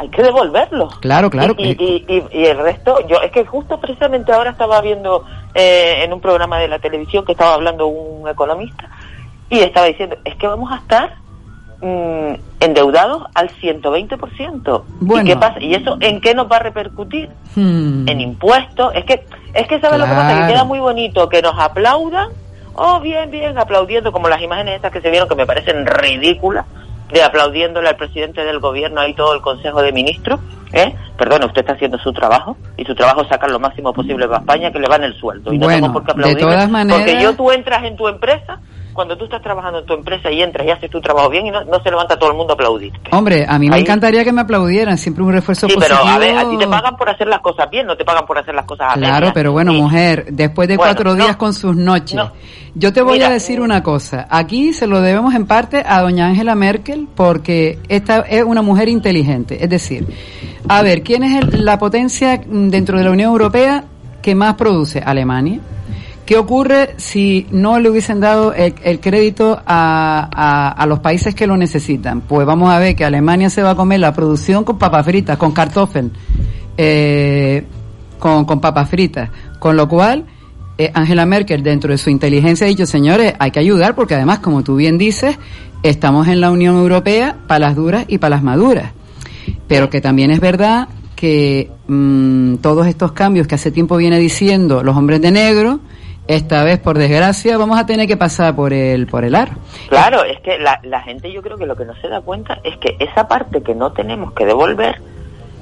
hay que devolverlo. Claro, claro. Y, y, y- y el resto, yo es que justo precisamente ahora estaba viendo eh, en un programa de la televisión que estaba hablando un economista y estaba diciendo, es que vamos a estar mm, endeudados al 120%. Bueno. ¿Y qué pasa? ¿Y eso en qué nos va a repercutir? Hmm. En impuestos. Es que, es que ¿sabes lo que pasa? Que queda muy bonito que nos aplaudan, oh, bien, bien, aplaudiendo, como las imágenes estas que se vieron que me parecen ridículas, de aplaudiéndole al presidente del gobierno y todo el Consejo de Ministros, ¿eh? Perdona, usted está haciendo su trabajo y su trabajo es sacar lo máximo posible para España, que le van el sueldo. Y no Bueno, tengo por qué maneras- Porque yo, tú entras en tu empresa, cuando tú estás trabajando en tu empresa y entras y haces tu trabajo bien y no, no se levanta todo el mundo a aplaudir. Hombre, a mí me Ahí- encantaría que me aplaudieran, siempre un refuerzo Sí, pero positivo. a ver, a ti te pagan por hacer las cosas bien, no te pagan por hacer las cosas Claro, pero bueno, mujer, después de Bueno, cuatro no. días con sus noches, yo te voy Mira, a decir una cosa. Aquí se lo debemos en parte a doña Angela Merkel porque esta es una mujer inteligente. Es decir, a ver, ¿quién es el- la potencia mm, dentro de la Unión Europea que más produce? Alemania. ¿Qué ocurre si no le hubiesen dado el, crédito a, a- los países que lo necesitan? Pues vamos a ver que Alemania se va a comer la producción con papas fritas, con kartoffel, eh, con, con papas fritas. Con lo cual, eh, Angela Merkel, dentro de su inteligencia, ha dicho, señores, hay que ayudar porque además, como tú bien dices, estamos en la Unión Europea para las duras y para las maduras. Pero que también es verdad que mm, todos estos cambios que hace tiempo viene diciendo los hombres de negro, esta vez, por desgracia, vamos a tener que pasar por el, por el aro. Claro, es que la, la gente yo creo que lo que no se da cuenta es que esa parte que no tenemos que devolver,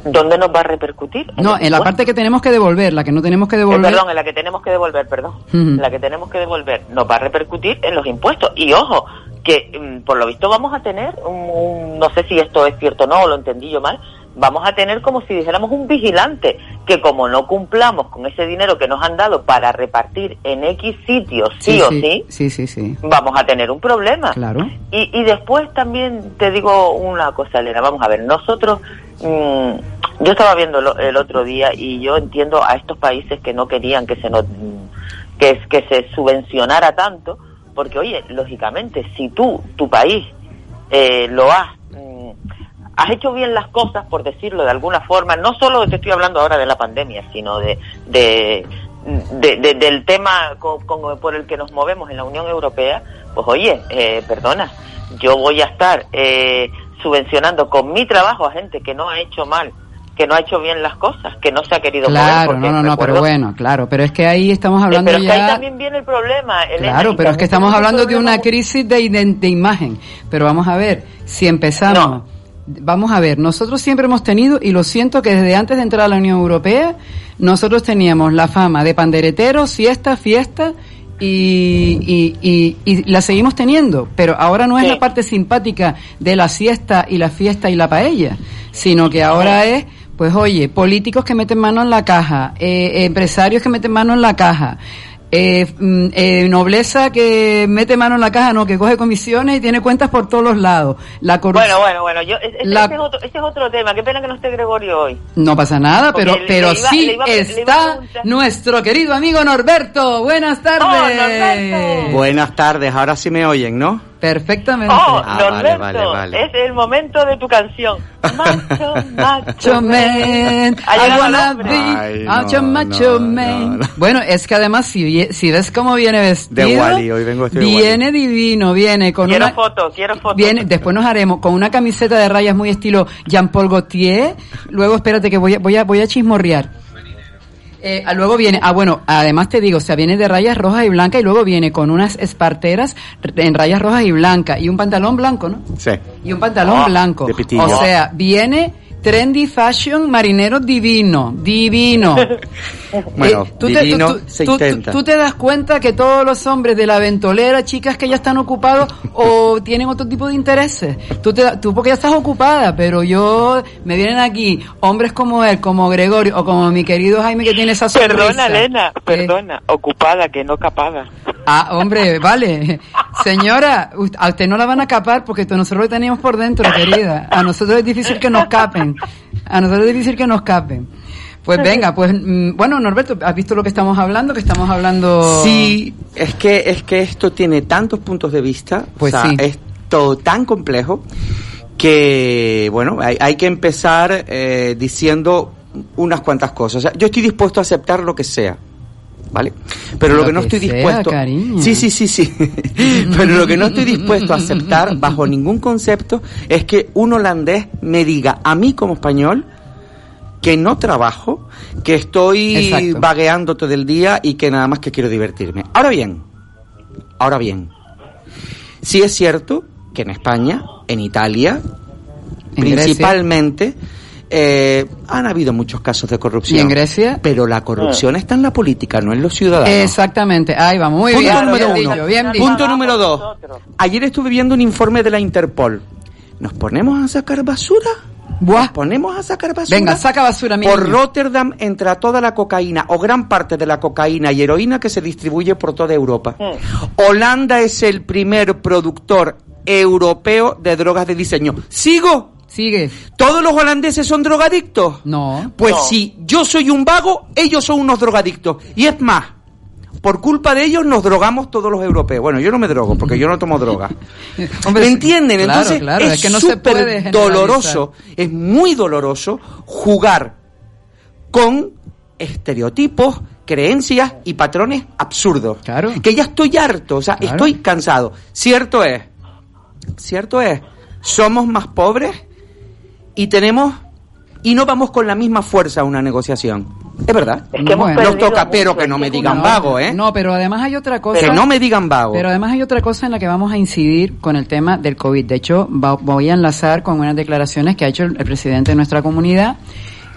¿dónde nos va a repercutir? No, en la parte que tenemos que devolver, la que no tenemos que Eh, devolver. perdón, en la que tenemos que devolver, perdón. La que tenemos que devolver nos va a repercutir en los impuestos. Y ojo, que mm, por lo visto vamos a tener, un, un- no sé si esto es cierto o no, o lo entendí yo mal, vamos a tener como si dijéramos un vigilante que como no cumplamos con ese dinero que nos han dado para repartir en X sitios, sí, o sí, sí, sí, sí. vamos a tener un problema. Claro. Y, y después también te digo una cosa, Elena, vamos a ver, nosotros, mm, yo estaba viendo lo- el otro día y yo entiendo a estos países que no querían que se nos, que, que se subvencionara tanto, porque oye, lógicamente, si tú, tu país, eh, lo has, has hecho bien las cosas, por decirlo de alguna forma, no solo te estoy hablando ahora de la pandemia, sino de, de, de- de- del tema co- con- por el que nos movemos en la Unión Europea, pues oye, eh, perdona, yo voy a estar eh, subvencionando con mi trabajo a gente que no ha hecho mal, que no ha hecho bien las cosas, que no se ha querido. Claro, no, no, no, pero bueno, claro, pero es que ahí estamos Eh, hablando pero es que ahí también viene el problema, Elena, Claro, pero es que estamos hablando de una crisis de imagen. Pero vamos a ver, si empezamos, vamos a ver, nosotros siempre hemos tenido, y lo siento que desde antes de entrar a la Unión Europea, nosotros teníamos la fama de pandereteros, siesta, fiesta, y, y, y, y la seguimos teniendo, pero ahora no es Sí. la parte simpática de la siesta y la fiesta y la paella, sino que ahora es, pues oye, políticos que meten mano en la caja, eh, empresarios que meten mano en la caja, eh, mm, eh, nobleza que mete mano en la caja, no, que coge comisiones y tiene cuentas por todos los lados. La corrupción. Bueno, bueno, bueno, yo, La- ese es otro, ese es otro tema. Qué pena que no esté Gregorio hoy. No pasa nada, Porque pero, le- pero le iba- sí iba está nuestro querido amigo Norberto. Buenas tardes. Norberto. Buenas tardes, ahora sí me oyen, ¿no? Perfectamente. Oh, Ah, vale, Norberto, vale, vale. es el momento de tu canción. Macho, macho, Macho man, I wanna be Ay, macho, no, macho no, man. no, no. Bueno, es que además si, ves cómo viene vestido, De Wally, hoy vengo vestido de viene divino, viene con Quiero una foto, quiero foto. Viene, después nos haremos con una camiseta de rayas muy estilo Jean-Paul Gaultier. Luego, espérate que voy a, voy a, voy a chismorrear. Eh, ah, luego viene, ah bueno, además te digo, o sea, viene de rayas rojas y blancas y luego viene con unas esparteras en rayas rojas y blancas y un pantalón blanco, ¿no? Sí. Y un pantalón Ah, blanco. de pitillo. O sea, viene trendy fashion marinero divino, divino. Bueno, Eh, tú, te, divino tú- se tú- intenta. tú te das cuenta que todos los hombres de la ventolera, chicas que ya están ocupados o tienen otro tipo de intereses. Tú, te, da- tú porque ya estás ocupada, pero yo, me vienen aquí hombres como él, como Gregorio o como mi querido Jaime que tiene esa sonrisa. Perdona, Elena, Eh, perdona. Ocupada, que no capada. Ah, hombre, vale. Señora, a usted no la van a capar porque nosotros lo tenemos por dentro, querida. A nosotros es difícil que nos capen. A nosotros es difícil que nos capen. Pues venga, pues mm, bueno, Norberto, ¿has visto lo que estamos hablando? Que estamos hablando... Sí, es que, es que esto tiene tantos puntos de vista, Pues o sea, sí. es todo tan complejo que, bueno, hay, hay que empezar eh, diciendo unas cuantas cosas. O sea, yo estoy dispuesto a aceptar lo que sea. ¿Vale? Pero lo, Lo que no que estoy sea, dispuesto. cariño. Sí, sí, sí, sí. Pero lo que no estoy dispuesto a aceptar bajo ningún concepto es que un holandés me diga a mí como español que no trabajo, que estoy Exacto. vagueando todo el día y que nada más que quiero divertirme. Ahora bien, ahora bien, sí es cierto que en España, en Italia, En principalmente, eh, han habido muchos casos de corrupción. ¿Y en Grecia? Pero la corrupción está en la política, no en los ciudadanos. Exactamente, ahí vamos, muy Punto bien, número bien uno. dicho, bien dicho. Punto número dos. Ayer estuve viendo un informe de la Interpol. ¿Nos ponemos a sacar basura? ¿Nos ponemos a sacar basura? Venga, saca basura, mi Por niño. Rotterdam entra toda la cocaína, o gran parte de la cocaína y heroína que se distribuye por toda Europa. Holanda es el primer productor europeo de drogas de diseño. ¿Sigo? Sigue. ¿Todos los holandeses son drogadictos? No. Pues No. si yo soy un vago, ellos son unos drogadictos. Y es más, por culpa de ellos nos drogamos todos los europeos. Bueno, yo no me drogo porque yo no tomo droga. Hombre, ¿Me entienden? claro, Entonces claro, es es que no se súper doloroso, es muy doloroso jugar con estereotipos, creencias y patrones absurdos. Claro. Que ya estoy harto, o sea, Claro. estoy cansado. Cierto es, cierto es, somos más pobres y tenemos y no vamos con la misma fuerza a una negociación. Es verdad. Es que Nos toca, pero que no me digan vago, ¿eh? No, pero además hay otra cosa. Que no me digan vago. Pero además hay otra cosa en la que vamos a incidir con el tema del COVID. De hecho, va- voy a enlazar con unas declaraciones que ha hecho el, el presidente de nuestra comunidad,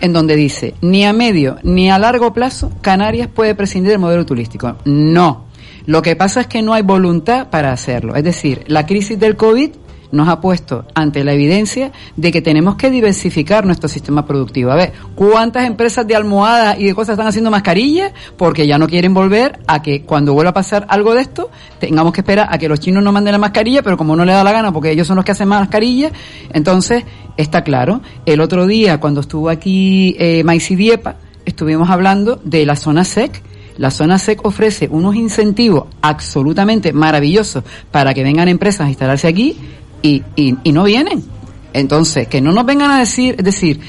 en donde dice, ni a medio ni a largo plazo Canarias puede prescindir del modelo turístico. No. Lo que pasa es que no hay voluntad para hacerlo. Es decir, la crisis del COVID nos ha puesto ante la evidencia de que tenemos que diversificar nuestro sistema productivo. A ver, ¿cuántas empresas de almohadas y de cosas están haciendo mascarillas? Porque ya no quieren volver a que cuando vuelva a pasar algo de esto, tengamos que esperar a que los chinos nos manden la mascarilla, pero como no le da la gana, porque ellos son los que hacen mascarillas, entonces está claro. El otro día, cuando estuvo aquí eh, Diepa, estuvimos hablando de la zona SEC, la zona SEC ofrece unos incentivos absolutamente maravillosos para que vengan empresas a instalarse aquí y, y, y no vienen. Entonces, que no nos vengan a decir, es decir,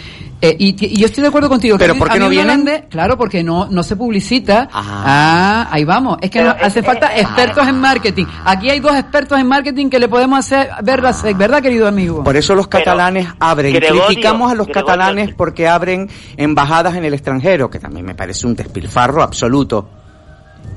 eh, y, y yo estoy de acuerdo contigo. ¿Pero por qué no vienen? claro, porque no, no se publicita. Ah, ahí vamos. Es que nos hace falta expertos en marketing. Aquí hay dos expertos en marketing que le podemos hacer ver la SEC, ¿verdad, querido amigo? Por eso los catalanes abren. Gregorio, Criticamos a los Gregorio, catalanes porque abren embajadas en el extranjero, que también me parece un despilfarro absoluto.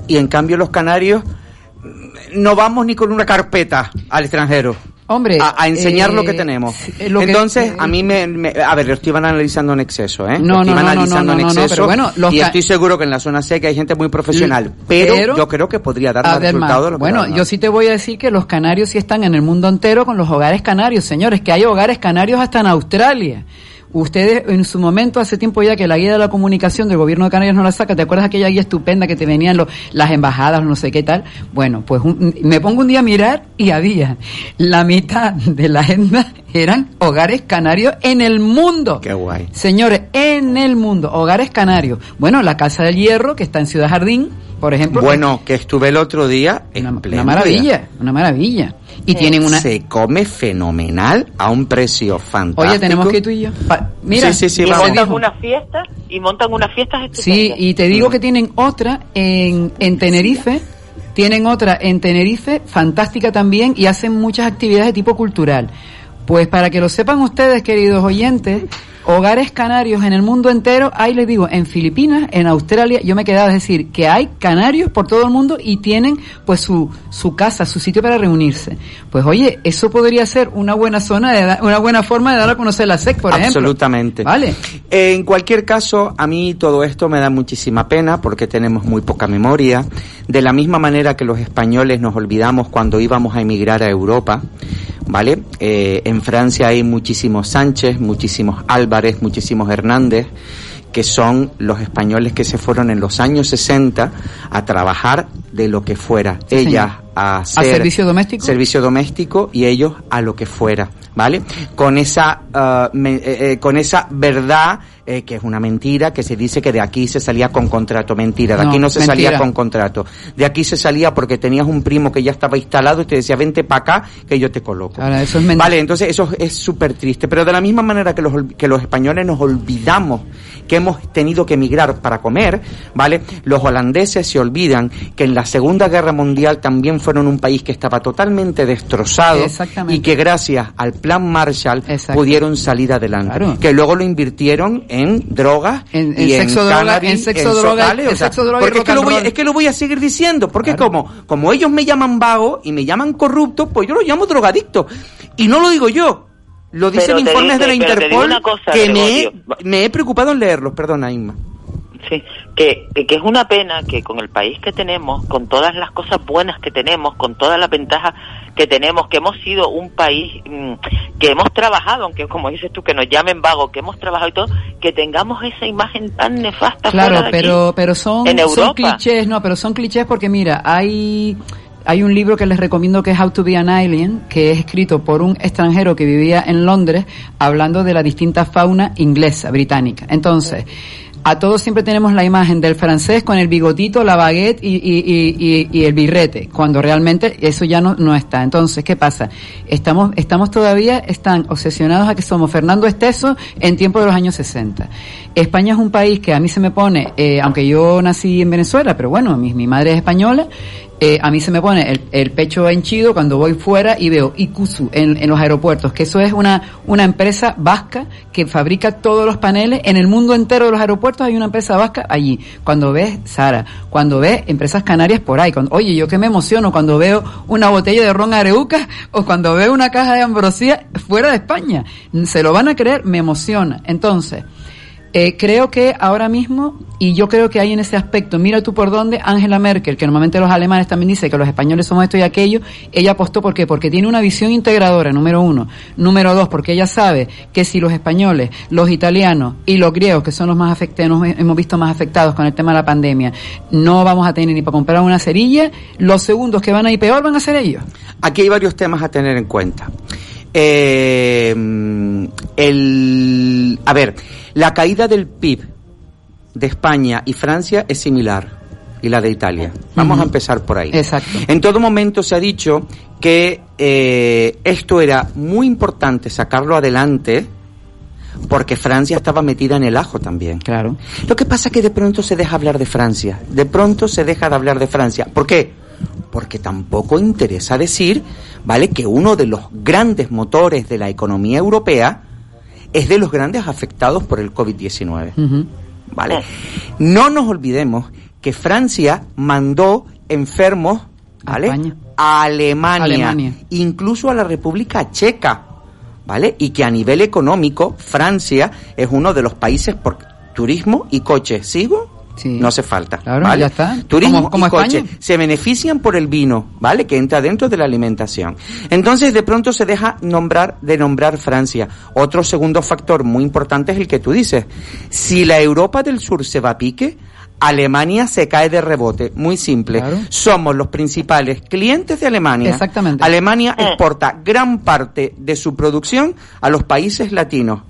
Y en cambio los canarios mm, no vamos ni con una carpeta al extranjero. Hombre, a, a enseñar lo que eh, tenemos. eh, que- Entonces, a mí me, me- A ver, lo estoy analizando en exceso, ¿eh? No, lo estoy no, analizando no, en no, no, exceso. pero bueno, los y estoy seguro que en la zona seca hay gente muy profesional. Pero, pero- yo creo que podría dar más resultados. Mar, de lo que bueno, yo sí te voy a decir que los canarios sí están en el mundo entero con los hogares canarios, señores, que hay hogares canarios hasta en Australia. Ustedes en su momento, hace tiempo ya que la guía de la comunicación del gobierno de Canarias no la saca, ¿te acuerdas aquella guía estupenda que te venían los, las embajadas, no sé qué tal? Bueno, pues un- me pongo un día a mirar y había la mitad de la agenda eran hogares canarios en el mundo. Qué guay. Señores, en el mundo, hogares canarios. Bueno, la Casa del Hierro, que está en Ciudad Jardín, por ejemplo. Bueno, que estuve el otro día en Una maravilla, una maravilla. Y tienen una... Se come fenomenal a un precio fantástico. Oye, tenemos que ir tú y yo. Pa- mira, Sí, sí, sí, y vamos. montan unas fiestas y montan unas fiestas Sí, estupendas. y te digo que tienen otra en, en Tenerife, tienen otra en Tenerife, fantástica también, y hacen muchas actividades de tipo cultural. Pues para que lo sepan ustedes, queridos oyentes, hogares canarios en el mundo entero, hay, les digo, en Filipinas, en Australia, yo me he quedado, es decir, que hay canarios por todo el mundo y tienen pues su, su casa, su sitio para reunirse. Pues oye, eso podría ser una buena zona, de una buena forma de dar a conocer la SEC, por ejemplo. Absolutamente. Vale. En cualquier caso, a mí todo esto me da muchísima pena porque tenemos muy poca memoria. De la misma manera que los españoles nos olvidamos cuando íbamos a emigrar a Europa, ¿vale? Eh, en Francia hay muchísimos Sánchez, muchísimos Álvarez, muchísimos Hernández que son los españoles que se fueron en los años 60 a trabajar de lo que fuera. Sí, Ellas señor. A ¿A hacer servicio doméstico? servicio doméstico y ellos a lo que fuera, ¿vale? Con esa ah, me- eh, eh, con esa verdad eh, que es una mentira, que se dice que de aquí se salía con contrato, mentira, de No, aquí no se mentira. salía con contrato, de aquí se salía porque tenías un primo que ya estaba instalado y te decía vente para acá que yo te coloco. Ahora, eso es mentira. Vale, entonces eso es súper triste, pero de la misma manera que los, que los españoles nos olvidamos que hemos tenido que emigrar para comer, ¿vale? Los holandeses se olvidan que en la Segunda Guerra Mundial también fueron un país que estaba totalmente destrozado y que gracias al plan Marshall pudieron salir adelante. Claro. Que luego lo invirtieron en drogas En- y en sexo, en droga- cannabis, en sexo, so- droga- en O sea, sexo, droga porque es que, lo voy, es que lo voy a seguir diciendo, porque como, como ellos me llaman vago y me llaman corrupto, pues yo lo llamo drogadicto. Y no lo digo yo, lo dicen informes dice- de la Interpol cosa, que me he, me he preocupado en leerlos, perdona Inma. Sí, que, que es una pena que con el país que tenemos, con todas las cosas buenas que tenemos, con todas las ventajas que tenemos, que hemos sido un país mm, que hemos trabajado, aunque como dices tú, que nos llamen vagos, que hemos trabajado y todo, que tengamos esa imagen tan nefasta fuera Claro, de pero, aquí. pero son, En son clichés, no, pero son clichés porque mira, hay, hay un libro que les recomiendo que es How to be an Alien, que es escrito por un extranjero que vivía en Londres, hablando de la distinta fauna inglesa, británica. Entonces, a todos siempre tenemos la imagen del francés con el bigotito, la baguette y, y, y, y- el birrete, cuando realmente eso ya no, no está. Entonces, ¿qué pasa? Estamos, estamos todavía, están obsesionados a que somos Fernando Esteso en tiempo de los años 60. España es un país que a mí se me pone, eh, aunque yo nací en Venezuela, pero bueno, mi, mi madre es española, eh, a mí se me pone el, el pecho henchido cuando voy fuera y veo Ikusu en, en los aeropuertos, que eso es una, una empresa vasca que fabrica todos los paneles en el mundo entero de los aeropuertos hay una empresa vasca allí. Cuando ves, Sara, cuando ves empresas canarias por ahí, cuando, oye, yo que me emociono cuando veo una botella de ron areuca o cuando veo una caja de ambrosía fuera de España. Se lo van a creer, me emociona. Entonces, Eh, creo que ahora mismo, y yo creo que hay en ese aspecto, mira tú por dónde, Angela Merkel, que normalmente los alemanes también dicen que los españoles somos esto y aquello, ella apostó por qué? Porque tiene una visión integradora, número uno. Número dos, porque ella sabe que si los españoles, los italianos y los griegos, que son los más afectados, hemos visto más afectados con el tema de la pandemia, no vamos a tener ni para comprar una cerilla, los segundos que van a ir peor van a ser ellos. Aquí hay varios temas a tener en cuenta. Eh, el, a ver, la caída del PIB de España y Francia es similar y la de Italia. Vamos a empezar por ahí. Exacto. En todo momento se ha dicho que eh, esto era muy importante sacarlo adelante porque Francia estaba metida en el ajo también. Claro. Lo que pasa es que de pronto se deja hablar de Francia. De pronto se deja de hablar de Francia. ¿Por qué? Porque tampoco interesa decir, ¿vale? Que uno de los grandes motores de la economía europea es de los grandes afectados por el COVID-19. ¿Vale? No nos olvidemos que Francia mandó enfermos, ¿vale? A Alemania, Alemania. incluso a la República Checa, ¿vale? Y que a nivel económico Francia es uno de los países por turismo y coche. ¿Sigo? No hace falta. ¿vale? ya está. Turismo y coche España. se benefician por el vino, ¿vale? Que entra dentro de la alimentación. Entonces, de pronto se deja nombrar, de nombrar Francia. Otro segundo factor muy importante es el que tú dices. Si la Europa del Sur se va a pique, Alemania se cae de rebote. Muy simple. Somos los principales clientes de Alemania. Exactamente. Alemania exporta gran parte de su producción a los países latinos.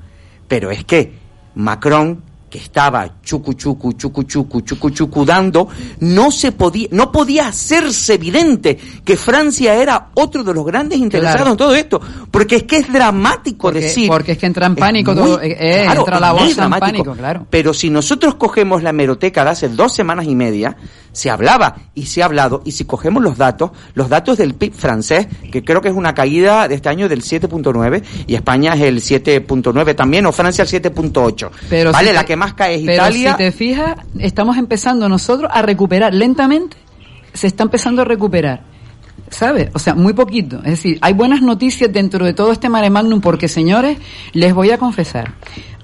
Pero es que Macron, que estaba chucu chucu, chucu chucu, chucu chucu dando, no se podía, no podía hacerse evidente que Francia era otro de los grandes interesados Claro. en todo esto. Porque es que es dramático Porque, decir. porque es que entra en pánico, Es todo, muy- eh, eh, claro, entra la bolsa en pánico, claro. Pero si nosotros cogemos la hemeroteca de hace dos semanas y media, se hablaba y se ha hablado, y si cogemos los datos, los datos del PIB francés, que creo que es una caída de este año del 7.9, y España es el 7.9 también, o Francia el 7.8. Pero vale, si la te- que más cae es pero Italia. si te fijas, estamos empezando nosotros a recuperar lentamente, se está empezando a recuperar. ¿Sabe? O sea, muy poquito. Es decir, hay buenas noticias dentro de todo este mare magnum porque, señores, les voy a confesar.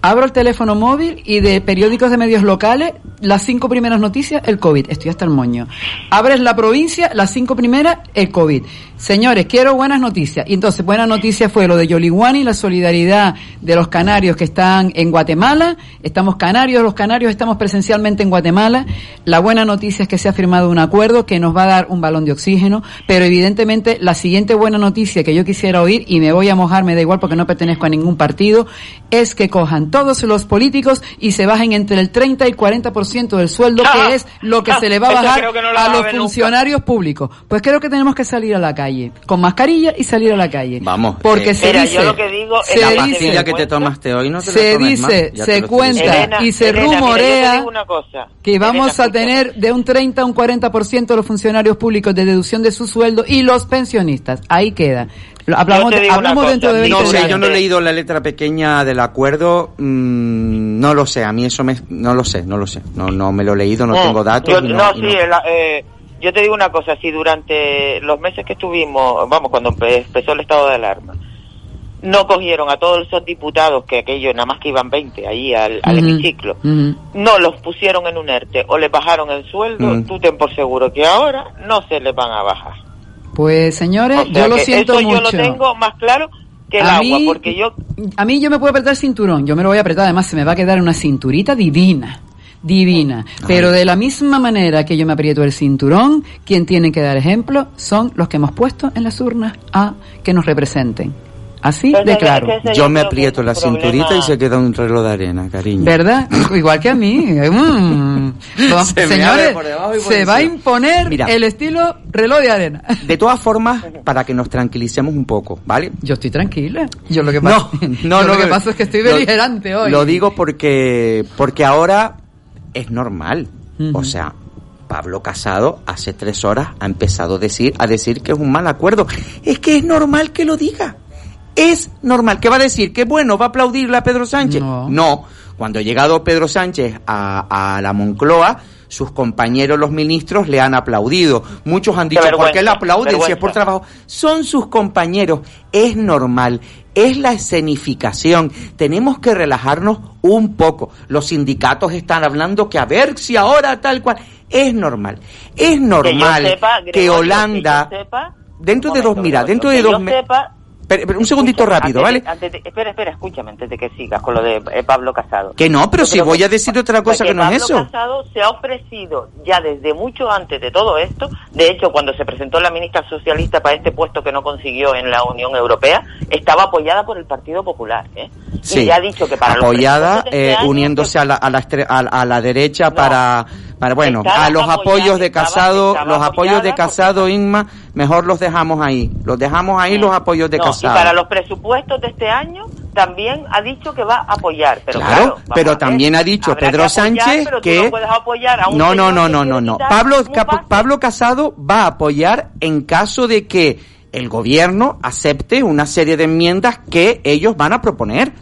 Abro el teléfono móvil y de periódicos de medios locales, las cinco primeras noticias, el COVID. Estoy hasta el moño. Abres la provincia, las cinco primeras, el COVID. Señores, quiero buenas noticias. Y entonces, buena noticia fue lo de Yoliwani, la solidaridad de los canarios que están en Guatemala. Estamos canarios, los canarios estamos presencialmente en Guatemala. La buena noticia es que se ha firmado un acuerdo que nos va a dar un balón de oxígeno, pero evidentemente la siguiente buena noticia que yo quisiera oír, y me voy a mojar, me da igual porque no pertenezco a ningún partido, es que cojan todos los políticos y se bajen entre el 30 y 40% del sueldo, que es lo que se le va a bajar no lo a los nunca. funcionarios públicos. Pues creo que tenemos que salir a la calle, con mascarilla y salir a la calle. Vamos. Porque eh, se Mira, dice, yo lo que digo se la que dice- pastilla que te tomaste hoy no te se tomes dice, más, se cuenta. Elena, y se Elena, rumorea digo una cosa. que vamos Elena, a tener de un 30 a un 40% de los funcionarios públicos de deducción de su sueldo y los pensionistas. Ahí queda. Lo- Hablamos, hablamos dentro de 20 No sé, yo no he leído la letra pequeña del acuerdo, mm, no lo sé, a mí eso me, no lo sé, no lo sé, no, no me lo he leído, no Mm, tengo datos. yo- no, no, sí, el- eh, yo te digo una cosa, si durante los meses que estuvimos, vamos, cuando empe- empezó el estado de alarma, no cogieron a todos esos diputados, que aquello nada más que iban 20 ahí al, al hemiciclo, no los pusieron en un ERTE o les bajaron el sueldo, Mm. tú ten por seguro que ahora no se les van a bajar. Pues señores, O sea yo lo siento eso mucho. yo lo tengo más claro que el A agua, mí- porque yo A mí yo me puedo apretar el cinturón, yo me lo voy a apretar, además se me va a quedar una cinturita divina, divina. Pero de la misma manera que yo me aprieto el cinturón, quien tiene que dar ejemplo son los que hemos puesto en las urnas a que nos representen. Así Pues de claro. Yo me aprieto la problema- cinturita y se queda un reloj de arena, cariño. ¿Verdad? Igual que a mí. Mm. Vamos, Se Señores, se va a imponer Mira. el estilo reloj de arena. De todas formas, para que nos tranquilicemos un poco, ¿vale? Yo estoy tranquila. Yo lo que pasa, no, no. lo que pasa es que estoy lo- beligerante hoy. Lo digo porque, porque ahora es normal. O sea, Pablo Casado hace tres horas ha empezado a decir, a decir que es un mal acuerdo. Es que es normal que lo diga. Es normal. ¿Qué va a decir? ¿Que bueno? ¿Va a aplaudirle a Pedro Sánchez? No. Cuando ha llegado Pedro Sánchez a, a la Moncloa, sus compañeros, los ministros, le han aplaudido. Muchos han dicho, ¿por qué le aplauden si es por trabajo? Son sus compañeros. Es normal. es la escenificación. Tenemos que relajarnos un poco. Los sindicatos están hablando que a ver si ahora tal cual. Es normal. Es normal que, sepa, Gregorio, Holanda, que yo sepa- dentro de dos, mira, dentro de dos yo meses. sepa- un segundito rápido, Antes ¿vale? antes de- espera, espera, escúchame antes de que sigas con lo de eh, Pablo Casado. Que no, pero Yo si voy que- a decir otra cosa porque que no es Pablo eso. Casado se ha ofrecido ya desde mucho antes de todo esto. De hecho, cuando se presentó la ministra socialista para este puesto que no consiguió en la Unión Europea, estaba apoyada por el Partido Popular. ¿eh? Sí, Y ya ha dicho que para los apoyada, de este eh, uniéndose a la, a la, a, a la derecha para, para, bueno, a los apoyos de Casado, los apoyos de Casado, Inma, mejor los dejamos ahí. Los dejamos ahí, los apoyos de No, Casado. y para los presupuestos de este año también ha dicho que va a apoyar. Pero Claro, pero también ha dicho Pedro que apoyar, Sánchez que no puedes apoyar a un no, no, no, no, no, Pablo. Pablo Casado va a apoyar en caso de que el gobierno acepte una serie de enmiendas que ellos van a proponer.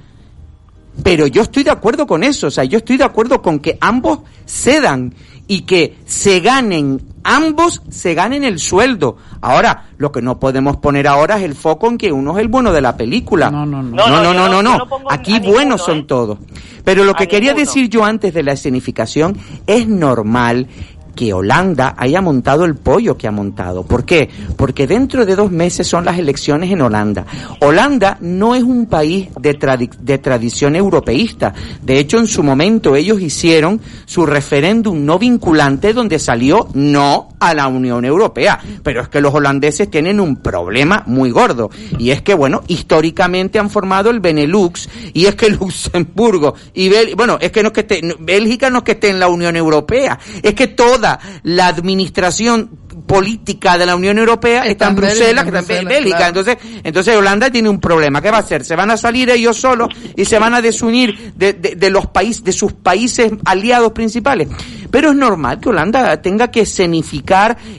Pero yo estoy de acuerdo con eso, o sea, yo estoy de acuerdo con que ambos cedan y que se ganen, ambos se ganen el sueldo. Ahora, lo que no podemos poner ahora es el foco en que uno es el bueno de la película. No, no, no, No, no, no, no, no- no, Aquí buenos son ¿eh? todos. Pero lo que quería decir yo antes de la escenificación es normal que Holanda haya montado el pollo que ha montado. ¿Por qué? Porque dentro de dos meses son las elecciones en Holanda. Holanda no es un país de, tradi- de tradición europeísta. De hecho, en su momento ellos hicieron su referéndum no vinculante donde salió no a la Unión Europea. Pero es que los holandeses tienen un problema muy gordo. Y es que, bueno, históricamente han formado el Benelux y es que Luxemburgo y Bel bueno, es que no es que esté, Bélgica no es que esté en la Unión Europea, es que toda la administración política de la Unión Europea está, en Bruselas, que está en Bélgica. Entonces, entonces Holanda tiene un problema. ¿Qué va a hacer? Se van a salir ellos solos y se van a desunir de, de- de los países, de sus países aliados principales. Pero es normal que Holanda tenga que escenificar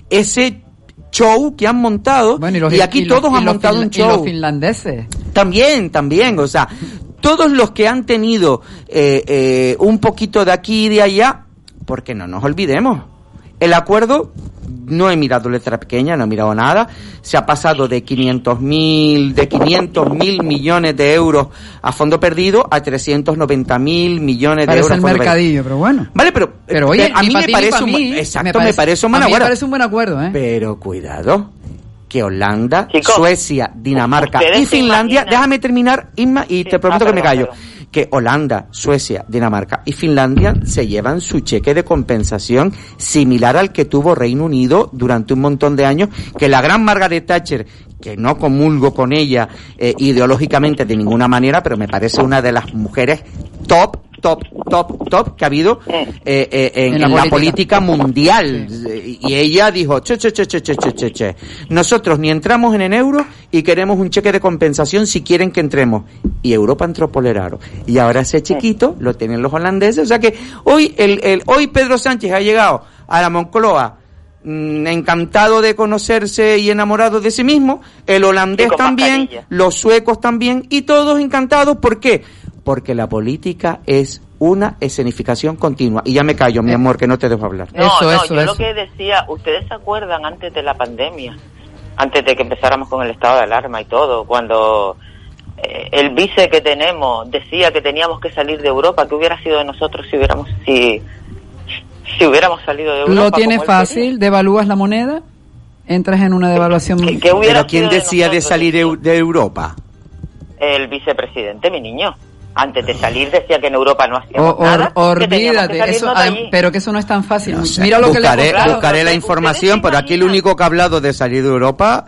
ese show que han montado los- y aquí y todos y han montado un y show. los finlandeses. También, también, o sea, todos los que han tenido eh, eh, un poquito de aquí y de allá, porque no nos olvidemos, el acuerdo, no he mirado letra pequeña, no he mirado nada, se ha pasado de 500 mil, de 500 mil millones de euros a fondo perdido a 390 mil millones de Parece euros. a el fondo mercadillo, pero bueno. Vale, pero, Pero oye, eh, a ni mí me ti parece pa' un, mí. exacto, Me me parece- un a buen me acuerdo. parece un buen acuerdo, ¿eh? Pero cuidado, que Holanda, Chicos, Suecia, Dinamarca y Finlandia, imaginan- déjame terminar, Inma, y te prometo ah, que me perdón, callo, que Holanda, Suecia, Dinamarca y Finlandia se llevan su cheque de compensación similar al que tuvo Reino Unido durante un montón de años, que la gran Margaret Thatcher, que no comulgo con ella eh, ideológicamente de ninguna manera, pero me parece una de las mujeres top, top, top, top que ha habido eh, eh, en, la, política. mundial. Y ella dijo, che, che, che, che, che, che, che, nosotros ni entramos en el euro y queremos un cheque de compensación si quieren que entremos. Y Europa entró por el aro. Y ahora ese chiquito lo tienen los holandeses. O sea que hoy, el, el hoy Pedro Sánchez ha llegado a la Moncloa mm, encantado de conocerse y enamorado de sí mismo, el holandés también, los suecos también, y todos encantados, ¿por qué? Porque la política es una escenificación continua. Y ya me callo, mi amor, que no te dejo hablar. No, Eso, no, eso, yo eso. lo que decía, ustedes se acuerdan antes de la pandemia, antes de que empezáramos con el estado de alarma y todo, cuando eh, el vice que tenemos decía que teníamos que salir de Europa, ¿qué hubiera sido de nosotros si hubiéramos si si hubiéramos salido de Europa? Lo él fácil, devalúas la moneda, entras en una devaluación. ¿Qué hubiera Pero ¿quién de decía de salir de Europa? El vicepresidente, mi niño. Antes de salir decía que en Europa no O- hacíamos or- nada, que olvídate, eso, ah, pero que eso no es tan fácil. No sé, Mira lo que le buscaré, la información, pero aquí el único que ha hablado de salir de Europa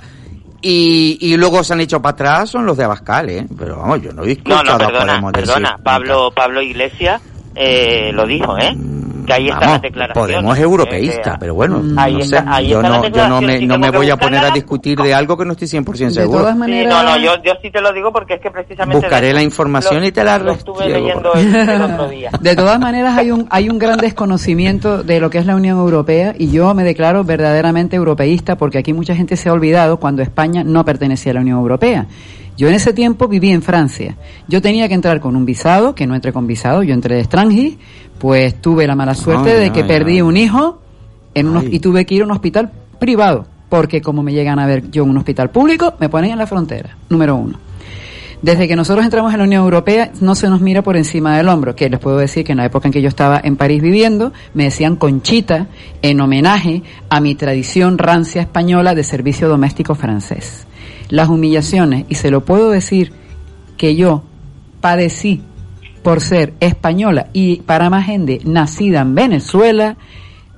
y, y luego se han hecho para atrás son los de Abascal, ¿eh? Pero vamos, yo no he No, escuchado no, a perdona, Podemos perdona. decir- Pablo, Pablo Iglesias eh, lo dijo, ¿eh? Que ahí Vamos. Podemos es europeísta, Eh, pero bueno, ahí no está- sé, ahí yo no, yo no me, no me voy a poner a discutir de algo que no estoy 100% De seguro. todas Sí, maneras, no, no, yo, yo sí te lo digo porque es que precisamente... Buscaré de- la información lo- y te la Lo estuve restriego. leyendo el, el otro día. De todas maneras hay un hay un gran desconocimiento de lo que es la Unión Europea y yo me declaro verdaderamente europeísta porque aquí mucha gente se ha olvidado cuando España no pertenecía a la Unión Europea. Yo en ese tiempo viví en Francia. Yo tenía que entrar con un visado, que no entré con visado, yo entré de extranjero, pues tuve la mala suerte Ay, de que ay, perdí ay. un hijo en y tuve que ir a un hospital privado, porque como me llegan a ver yo en un hospital público, me ponen en la frontera, número uno. Desde que nosotros entramos en la Unión Europea no se nos mira por encima del hombro, que les puedo decir que en la época en que yo estaba en París viviendo, me decían Conchita en homenaje a mi tradición rancia española de servicio doméstico francés. Las humillaciones, y se lo puedo decir que yo padecí por ser española y para más gente nacida en Venezuela,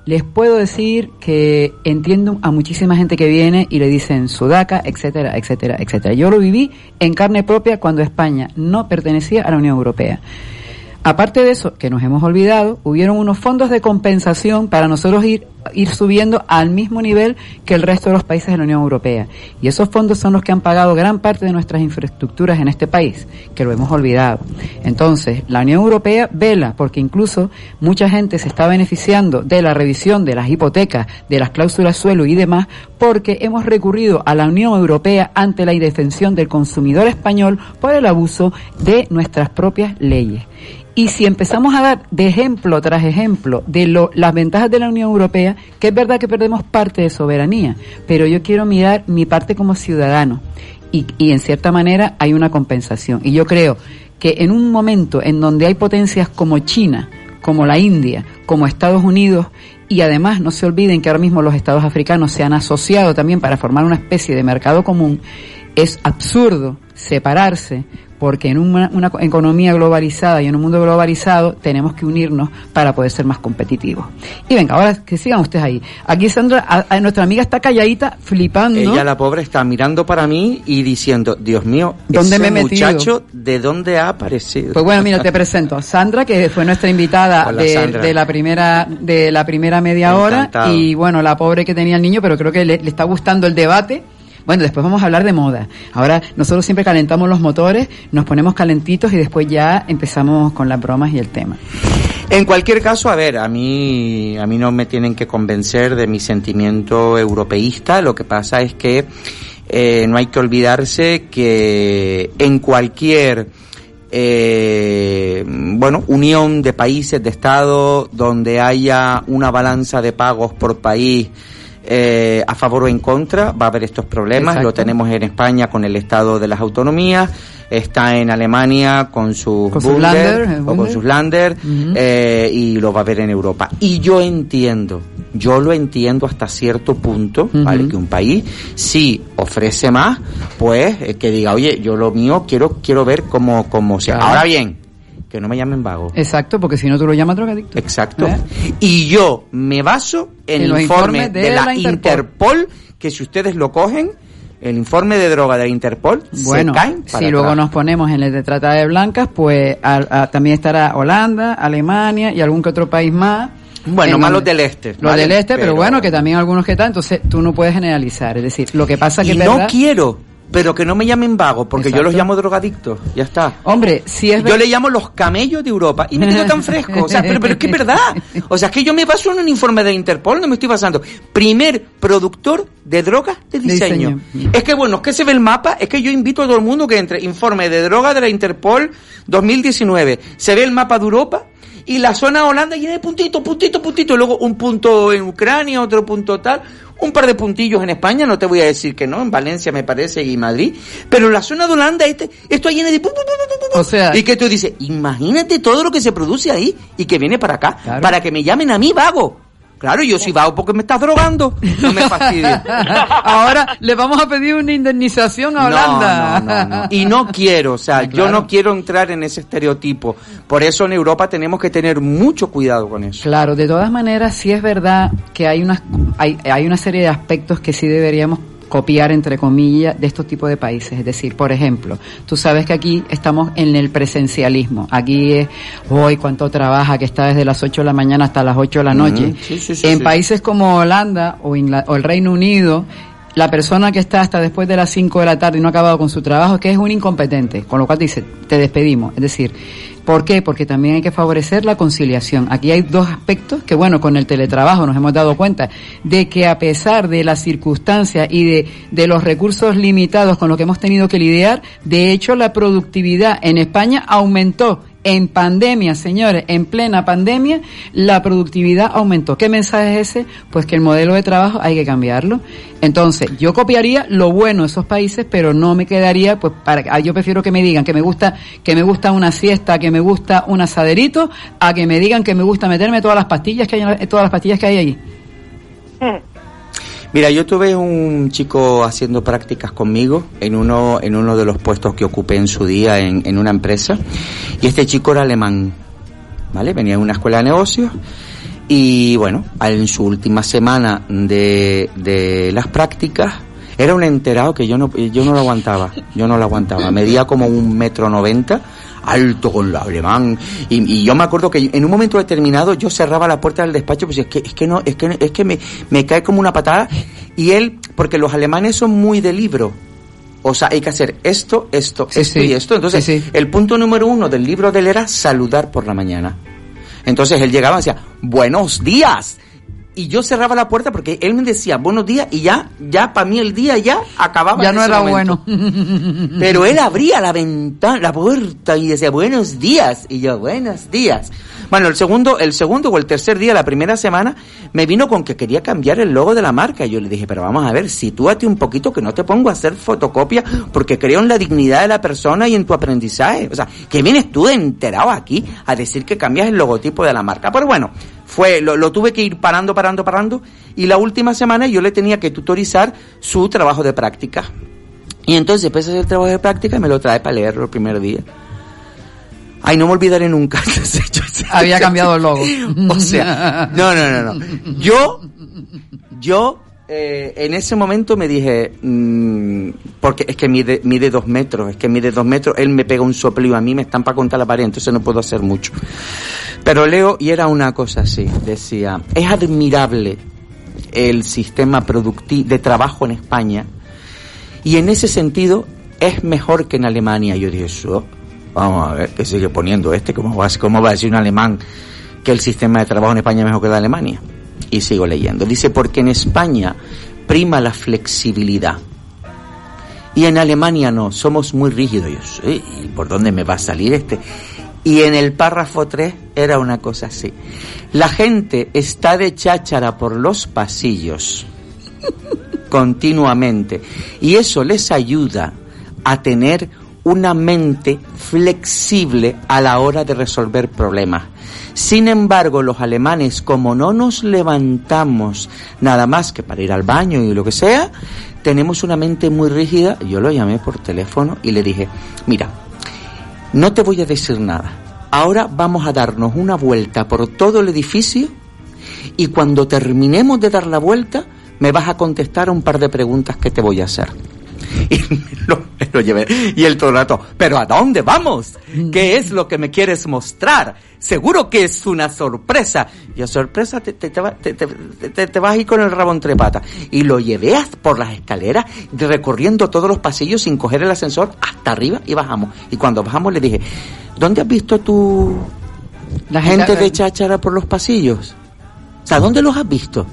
les puedo decir que entiendo a muchísima gente que viene y le dicen sudaca, etcétera, etcétera, etcétera. Yo lo viví en carne propia cuando España no pertenecía a la Unión Europea. Aparte de eso, que nos hemos olvidado, hubieron unos fondos de compensación para nosotros ir, ir subiendo al mismo nivel que el resto de los países de la Unión Europea. Y esos fondos son los que han pagado gran parte de nuestras infraestructuras en este país, que lo hemos olvidado. Entonces, la Unión Europea vela, porque incluso mucha gente se está beneficiando de la revisión de las hipotecas, de las cláusulas suelo y demás, porque hemos recurrido a la Unión Europea ante la indefensión del consumidor español por el abuso de nuestras propias leyes. Y si empezamos a dar de ejemplo tras ejemplo de lo, las ventajas de la Unión Europea, que es verdad que perdemos parte de soberanía, pero yo quiero mirar mi parte como ciudadano. Y, y en cierta manera hay una compensación. Y yo creo que en un momento en donde hay potencias como China, como la India, como Estados Unidos, y además no se olviden que ahora mismo los estados africanos se han asociado también para formar una especie de mercado común, es absurdo separarse porque en una, una, economía globalizada y en un mundo globalizado tenemos que unirnos para poder ser más competitivos. Y venga, ahora que sigan ustedes ahí. Aquí Sandra, a, a nuestra amiga está calladita, flipando. Ella, la pobre, está mirando para mí y diciendo, Dios mío, ¿dónde ese me he metido? muchacho, ¿de dónde ha aparecido? Pues bueno, mira, te presento Sandra, que fue nuestra invitada Hola, de, de la primera de la primera media hora y bueno, la pobre que tenía el niño, pero creo que le, le está gustando el debate. Bueno, después vamos a hablar de moda. Ahora nosotros siempre calentamos los motores, nos ponemos calentitos y después ya empezamos con las bromas y el tema. En cualquier caso, a ver, a mí, a mí no me tienen que convencer de mi sentimiento europeísta. Lo que pasa es que eh, no hay que olvidarse que en cualquier eh, bueno, unión de países, de estados, donde haya una balanza de pagos por país eh, a favor o en contra, va a haber estos problemas. Exacto. Lo tenemos en España con el estado de las autonomías, está en Alemania con sus Con Bundes, Länder, eh, o con sus Lander eh, y lo va a ver en Europa. Y yo entiendo, yo lo entiendo hasta cierto punto, ¿vale? Que un país si ofrece más, pues eh, que diga, oye, yo lo mío quiero quiero ver cómo, cómo sea. Claro. Ahora bien, que no me llamen vago. Exacto, porque si no tú lo llamas drogadicto. Exacto. ¿Eh? Y yo me baso en En el informe de, de la, la Interpol. Interpol. que si ustedes lo cogen, el informe de droga de la Interpol, Bueno, se caen para si luego atrás. nos ponemos en el de trata de blancas, pues a- a- también estará Holanda, Alemania y algún que otro país más. Bueno, En más los del este. Los ¿vale? del este, pero, bueno, que también algunos que están, entonces tú no puedes generalizar. Es decir, lo que pasa que Y no verdad- quiero, pero que no me llamen vago, porque yo los llamo drogadictos. Ya está. Hombre, si es Yo le llamo los camellos de Europa y me quedo tan fresco. O sea, pero, pero es que es verdad. O sea, es que yo me baso en un informe de Interpol, no me estoy basando. Primer productor de drogas de diseño. Es que bueno, es que se ve el mapa, es que yo invito a todo el mundo que entre. Informe de droga de la Interpol 2019. Se ve el mapa de Europa y la zona Holanda llena de puntitos, puntitos, puntitos. Luego un punto en Ucrania, otro punto tal. Un par de puntillos en España, no te voy a decir que no, en Valencia me parece y Madrid. Pero la zona de Holanda, este, esto llena de... O sea- y que tú dices, imagínate todo lo que se produce ahí y que viene para acá, para que me llamen a mí vago. Claro, yo soy vago porque me estás drogando. No me fastidies. Ahora le vamos a pedir una indemnización a Holanda. No, no, no, no. Y no quiero, o sea, yo no quiero entrar en ese estereotipo. Por eso en Europa tenemos que tener mucho cuidado con eso. Claro, de todas maneras, sí es verdad que hay una, hay, hay una serie de aspectos que sí deberíamos copiar, entre comillas, de estos tipos de países. Es decir, por ejemplo, tú sabes que aquí estamos en el presencialismo. Aquí es, hoy cuánto trabaja, que está desde las 8 de la mañana hasta las 8 de la noche. Ujú, sí, sí, sí, en países como Holanda o el Reino Unido, la persona que está hasta después de las 5 de la tarde y no ha acabado con su trabajo, que es un incompetente, con lo cual dice, te despedimos. Es decir, ¿por qué? Porque también hay que favorecer la conciliación. Aquí hay dos aspectos que, bueno, con el teletrabajo nos hemos dado cuenta de que a pesar de las circunstancias y de, de los recursos limitados con los que hemos tenido que lidiar, de hecho la productividad en España aumentó En pandemia, señores, en plena pandemia, la productividad aumentó. ¿Qué mensaje es ese? Pues que el modelo de trabajo hay que cambiarlo. Entonces, yo copiaría lo bueno de esos países, pero no me quedaría, pues, para, ah, yo prefiero que me digan que me gusta, que me gusta una siesta, que me gusta un asaderito, a que me digan que me gusta meterme todas las pastillas que hay, todas las pastillas que hay allí. Mira, yo tuve un chico haciendo prácticas conmigo en uno, en uno de los puestos que ocupé en su día en, en una empresa, y este chico era alemán, ¿vale? Venía de una escuela de negocios, y bueno, en su última semana de, de las prácticas, era un enterado que yo no, yo no lo aguantaba, yo no lo aguantaba, medía como un metro noventa, alto con el alemán y, y, yo me acuerdo que en un momento determinado yo cerraba la puerta del despacho pues es que es que no es que es que me, me cae como una patada y él porque los alemanes son muy de libro o sea, hay que hacer esto, esto, Sí, esto sí. y esto. Entonces, sí. el punto número uno del libro de él era saludar por la mañana. Entonces él llegaba y decía, buenos días. Y yo cerraba la puerta porque él me decía buenos días y ya, ya para mí el día ya acababa. Ya en no ese era momento. bueno. Pero él abría la ventana, la puerta y decía buenos días. Y yo, buenos días. Bueno, el segundo, el segundo o el tercer día, la primera semana, me vino con que quería cambiar el logo de la marca. Y yo le dije, pero vamos a ver, sitúate un poquito que no te pongo a hacer fotocopia porque creo en la dignidad de la persona y en tu aprendizaje. O sea, que vienes tú enterado aquí a decir que cambias el logotipo de la marca. Pero bueno, fue, lo, lo tuve que ir parando, parando, parando. Y la última semana yo le tenía que tutorizar su trabajo de práctica. Y entonces empecé a hacer el trabajo de práctica y me lo trae para leerlo el primer día. Ay, no me olvidaré nunca. Había cambiado el logo. o sea, no, no, no, no. Yo, yo, eh, en ese momento me dije, mm, porque es que mide, mide dos metros, es que mide dos metros, él me pega un soplío a mí, me estampa contra la pared, entonces no puedo hacer mucho. Pero leo, y era una cosa así, decía, es admirable el sistema de trabajo en España, y en ese sentido es mejor que en Alemania. Yo dije, eso, vamos a ver, que sigue poniendo este, ¿cómo va, ¿cómo va a decir un alemán que el sistema de trabajo en España es mejor que de Alemania? Y sigo leyendo. Dice, porque en España prima la flexibilidad. Y en Alemania no, somos muy rígidos. Yo, ¿y por dónde me va a salir este? Y en el párrafo 3 era una cosa así. La gente está de cháchara por los pasillos continuamente y eso les ayuda a tener una mente flexible a la hora de resolver problemas. Sin embargo, los alemanes, como no nos levantamos nada más que para ir al baño y lo que sea, tenemos una mente muy rígida. Yo lo llamé por teléfono y le dije, mira, no te voy a decir nada. Ahora vamos a darnos una vuelta por todo el edificio y cuando terminemos de dar la vuelta me vas a contestar un par de preguntas que te voy a hacer. Y me lo, lo llevé. Y él todo el rato, ¿pero a dónde vamos? ¿Qué es lo que me quieres mostrar? Seguro que es una sorpresa. Y a sorpresa te, te, te, te, te- vas a ir con el rabo entre patas. Y lo llevé por las escaleras, recorriendo todos los pasillos sin coger el ascensor hasta arriba y bajamos. Y cuando bajamos le dije, ¿dónde has visto tú la gente de cháchara por los pasillos? O sea, ¿dónde los has visto?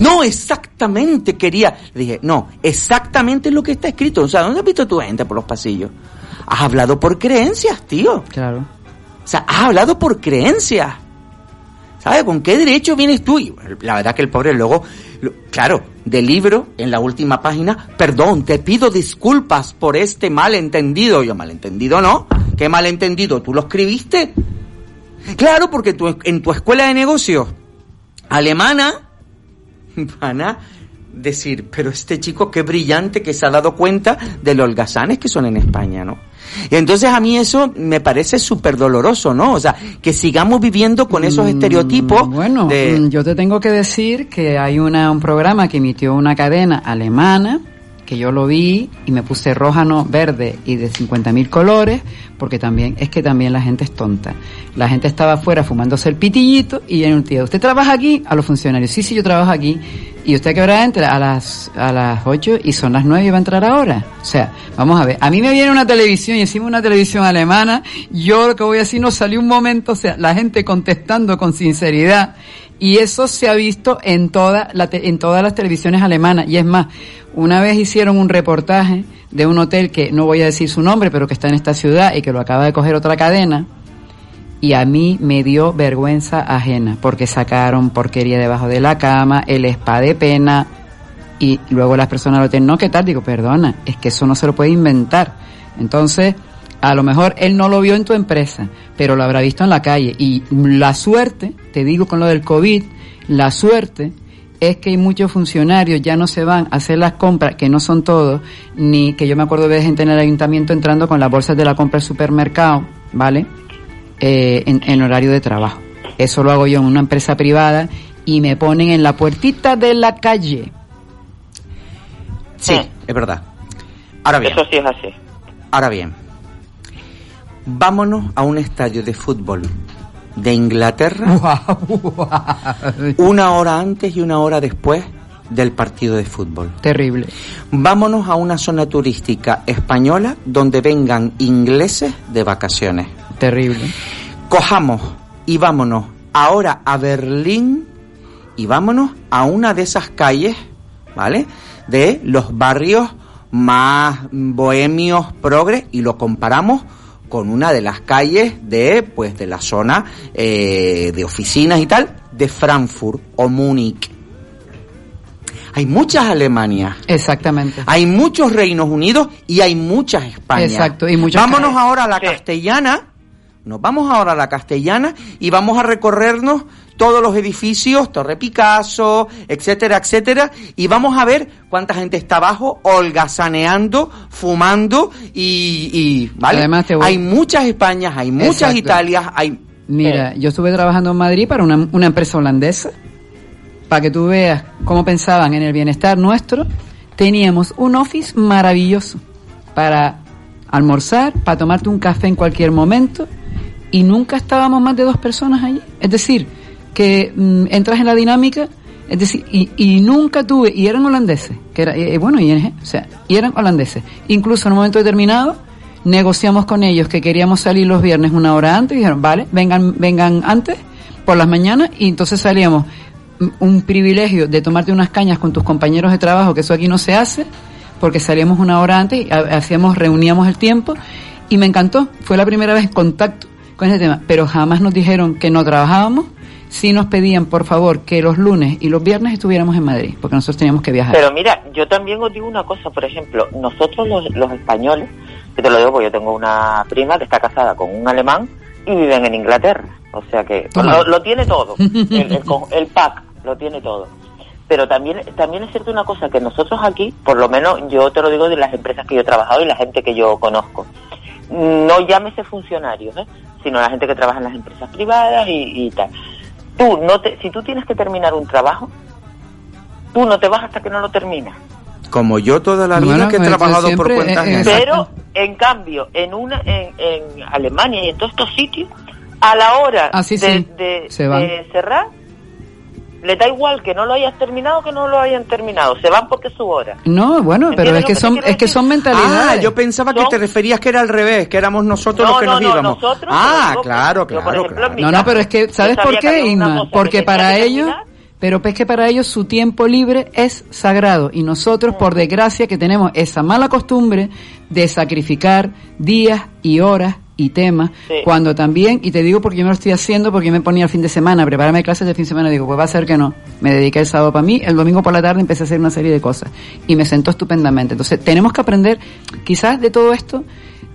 No, exactamente quería. Le dije, no, exactamente lo que está escrito. O sea, ¿dónde has visto tu gente por los pasillos? Has hablado por creencias, tío. Claro. O sea, has hablado por creencias. ¿Sabes? ¿Con qué derecho vienes tú? Y la verdad que el pobre luego, claro, del libro, en la última página, perdón, te pido disculpas por este malentendido. Yo, malentendido no. ¿Qué malentendido? ¿Tú lo escribiste? Claro, porque tú, en tu escuela de negocios alemana van a decir, pero este chico qué brillante que se ha dado cuenta de los holgazanes que son en España, ¿no? Y entonces a mí eso me parece súper doloroso, ¿no? O sea, que sigamos viviendo con esos estereotipos Bueno, de... mm, yo te tengo que decir que hay una, un programa que emitió una cadena alemana que yo lo vi y me puse roja, no, verde y de 50.000 colores, porque también, es que también la gente es tonta. La gente estaba afuera fumándose el pitillito y en un tío, ¿usted trabaja aquí? A los funcionarios, sí, sí, yo trabajo aquí. ¿Y usted qué hora entra? A las, a las 8 y son las 9 y va a entrar ahora. O sea, vamos a ver, a mí me viene una televisión y encima una televisión alemana, yo lo que voy a decir no salió un momento, o sea, la gente contestando con sinceridad. Y eso se ha visto en, toda la te- en todas las televisiones alemanas. Y es más, una vez hicieron un reportaje de un hotel que no voy a decir su nombre, pero que está en esta ciudad y que lo acaba de coger otra cadena. y a mí me dio vergüenza ajena porque sacaron porquería debajo de la cama, el spa de pena y luego las personas lo tienen, no, ¿qué tal? Digo, perdona, es que eso no se lo puede inventar. Entonces, a lo mejor él no lo vio en tu empresa, pero lo habrá visto en la calle. Y la suerte, te digo con lo del COVID, la suerte es que hay muchos funcionarios ya no se van a hacer las compras, que no son todos, ni que yo me acuerdo de gente en el ayuntamiento entrando con las bolsas de la compra al supermercado, ¿vale? Eh, en, en horario de trabajo. Eso lo hago yo en una empresa privada y me ponen en la puertita de la calle. Sí, es verdad. Ahora bien. Eso sí es así. Ahora bien. Vámonos a un estadio de fútbol de Inglaterra una hora antes y una hora después del partido de fútbol. Terrible. Vámonos a una zona turística española donde vengan ingleses de vacaciones. Terrible. Cojamos y vámonos ahora a Berlín y vámonos a una de esas calles, ¿vale? De los barrios más bohemios, progres y lo comparamos con una de las calles de pues de la zona eh, de oficinas y tal de Frankfurt o Múnich. Hay muchas Alemanias. Exactamente. hay muchos Reinos Unidos y hay muchas Españas. Exacto, y muchas vámonos calles. ahora a la castellana. Nos vamos ahora a la castellana y vamos a recorrernos todos los edificios, Torre Picasso, etcétera, etcétera, y vamos a ver cuánta gente está abajo, holgazaneando, fumando y, y ¿vale? Además te voy- Hay muchas Españas, hay muchas Exacto. Italias, hay... Mira, yo estuve trabajando en Madrid para una, una empresa holandesa, para que tú veas cómo pensaban en el bienestar nuestro. Teníamos un office maravilloso para almorzar, para tomarte un café en cualquier momento, y nunca estábamos más de dos personas allí. Es decir, que mm, entras en la dinámica, es decir, y, y nunca tuve, y eran holandeses, que era, eh, bueno, ING, o sea, y eran holandeses. Incluso en un momento determinado, negociamos con ellos que queríamos salir los viernes una hora antes, y dijeron, vale, vengan, vengan antes, por las mañanas, y entonces salíamos mm, un privilegio de tomarte unas cañas con tus compañeros de trabajo, que eso aquí no se hace, porque salíamos una hora antes, y ha- hacíamos, reuníamos el tiempo, y me encantó, fue la primera vez en contacto con ese tema, pero jamás nos dijeron que no trabajábamos, sí nos pedían, por favor, que los lunes y los viernes estuviéramos en Madrid, porque nosotros teníamos que viajar. Pero mira, yo también os digo una cosa, por ejemplo, nosotros los, los españoles, que te lo digo porque yo tengo una prima que está casada con un alemán y viven en Inglaterra, o sea que lo, lo tiene todo, el, el el pack lo tiene todo. Pero también, también es cierto una cosa, que nosotros aquí, por lo menos yo te lo digo de las empresas que yo he trabajado y la gente que yo conozco, no llámese funcionarios, ¿eh? sino la gente que trabaja en las empresas privadas y, y tal. Tú, no te, si tú tienes que terminar un trabajo, tú no te vas hasta que no lo terminas. Como yo toda la vida Bueno, que he pues, trabajado por cuenta eh, ajena. Pero, en cambio, en una en, en Alemania y en todos estos sitios, a la hora de, sí. de- Se van. de cerrar, le da igual que no lo hayas terminado que no lo hayan terminado. Se van porque es su hora. No, bueno, pero ¿Entiendes es que son, es que son mentalidades. Ah, yo pensaba que te referías que era al revés, que éramos nosotros No, los que no, nos no, íbamos. nosotros, ah, yo- claro, yo, claro, ejemplo, No, no, pero es que, ¿sabes por qué, Inma? Porque para ellos, pero es que para ellos su tiempo libre es sagrado y nosotros, por desgracia, que tenemos esa mala costumbre de sacrificar días y horas y temas, Sí. cuando también, y te digo porque yo me lo estoy haciendo, porque yo me ponía el fin de semana, prepararme clases de fin de semana, digo, pues va a ser que no. Me dediqué el sábado para mí, el domingo por la tarde empecé a hacer una serie de cosas y me sentó estupendamente. Entonces, tenemos que aprender, quizás de todo esto,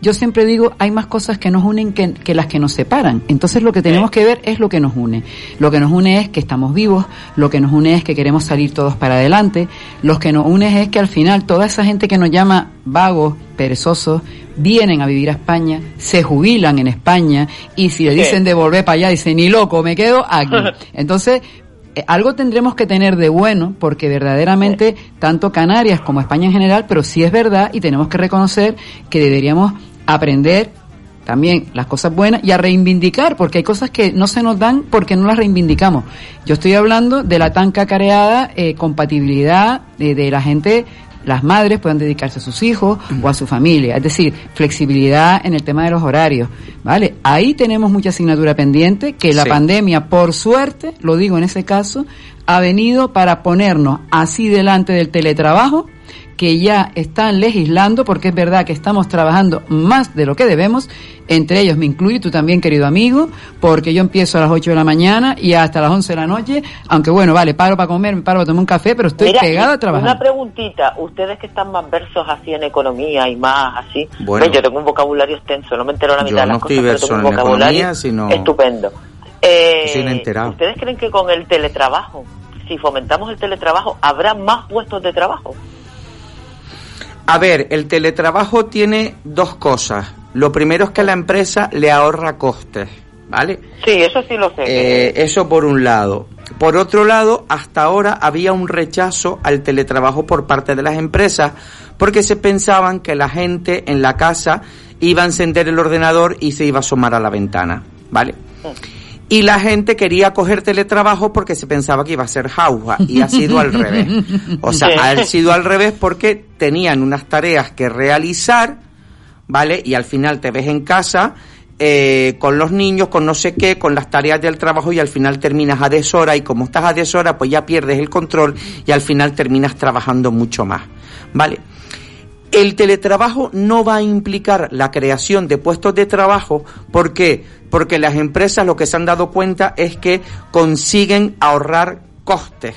yo siempre digo, hay más cosas que nos unen que, que las que nos separan. Entonces lo que tenemos que ver es lo que nos une. Lo que nos une es que estamos vivos, lo que nos une es que queremos salir todos para adelante, lo que nos une es que al final toda esa gente que nos llama vagos, perezosos, vienen a vivir a España, se jubilan en España y si le dicen de volver para allá, dicen, ni loco, me quedo aquí. Entonces, eh, algo tendremos que tener de bueno, porque verdaderamente tanto Canarias como España en general, pero sí es verdad y tenemos que reconocer que deberíamos aprender también las cosas buenas y a reivindicar, porque hay cosas que no se nos dan porque no las reivindicamos. Yo estoy hablando de la tan cacareada eh, compatibilidad de, de la gente, las madres puedan dedicarse a sus hijos o a su familia, es decir, flexibilidad en el tema de los horarios, ¿vale? Ahí tenemos mucha asignatura pendiente que la Sí. pandemia, por suerte, lo digo en ese caso, ha venido para ponernos así delante del teletrabajo que ya están legislando, porque es verdad que estamos trabajando más de lo que debemos, entre ellos me incluyo, tú también, querido amigo, porque yo empiezo a las 8 de la mañana y hasta las 11 de la noche, aunque bueno, vale, paro para comer, me paro para tomar un café, pero estoy Mira, pegada a trabajar. Una preguntita, ustedes que están más versos así en economía y más así, Bueno. Yo tengo un vocabulario extenso, no me entero la Yo mitad de no las estoy cosas, pero verso tengo un en vocabulario economía, sino- estupendo. Eh, Estoy. ¿Ustedes creen que con el teletrabajo, si fomentamos el teletrabajo, habrá más puestos de trabajo? A ver, el teletrabajo tiene dos cosas. Lo primero es que la empresa le ahorra costes, ¿vale? Sí, eso sí lo sé. Eh, eso por un lado. Por otro lado, hasta ahora había un rechazo al teletrabajo por parte de las empresas porque se pensaban que la gente en la casa iba a encender el ordenador y se iba a asomar a la ventana, ¿vale? Y la gente quería coger teletrabajo porque se pensaba que iba a ser jauja y ha sido al revés. O sea, ha sido al revés porque tenían unas tareas que realizar, ¿vale? Y al final te ves en casa eh, con los niños, con no sé qué, con las tareas del trabajo y al final terminas a deshora y como estás a deshora pues ya pierdes el control y al final terminas trabajando mucho más, ¿vale? El teletrabajo no va a implicar la creación de puestos de trabajo, ¿por qué? Porque las empresas lo que se han dado cuenta es que consiguen ahorrar costes.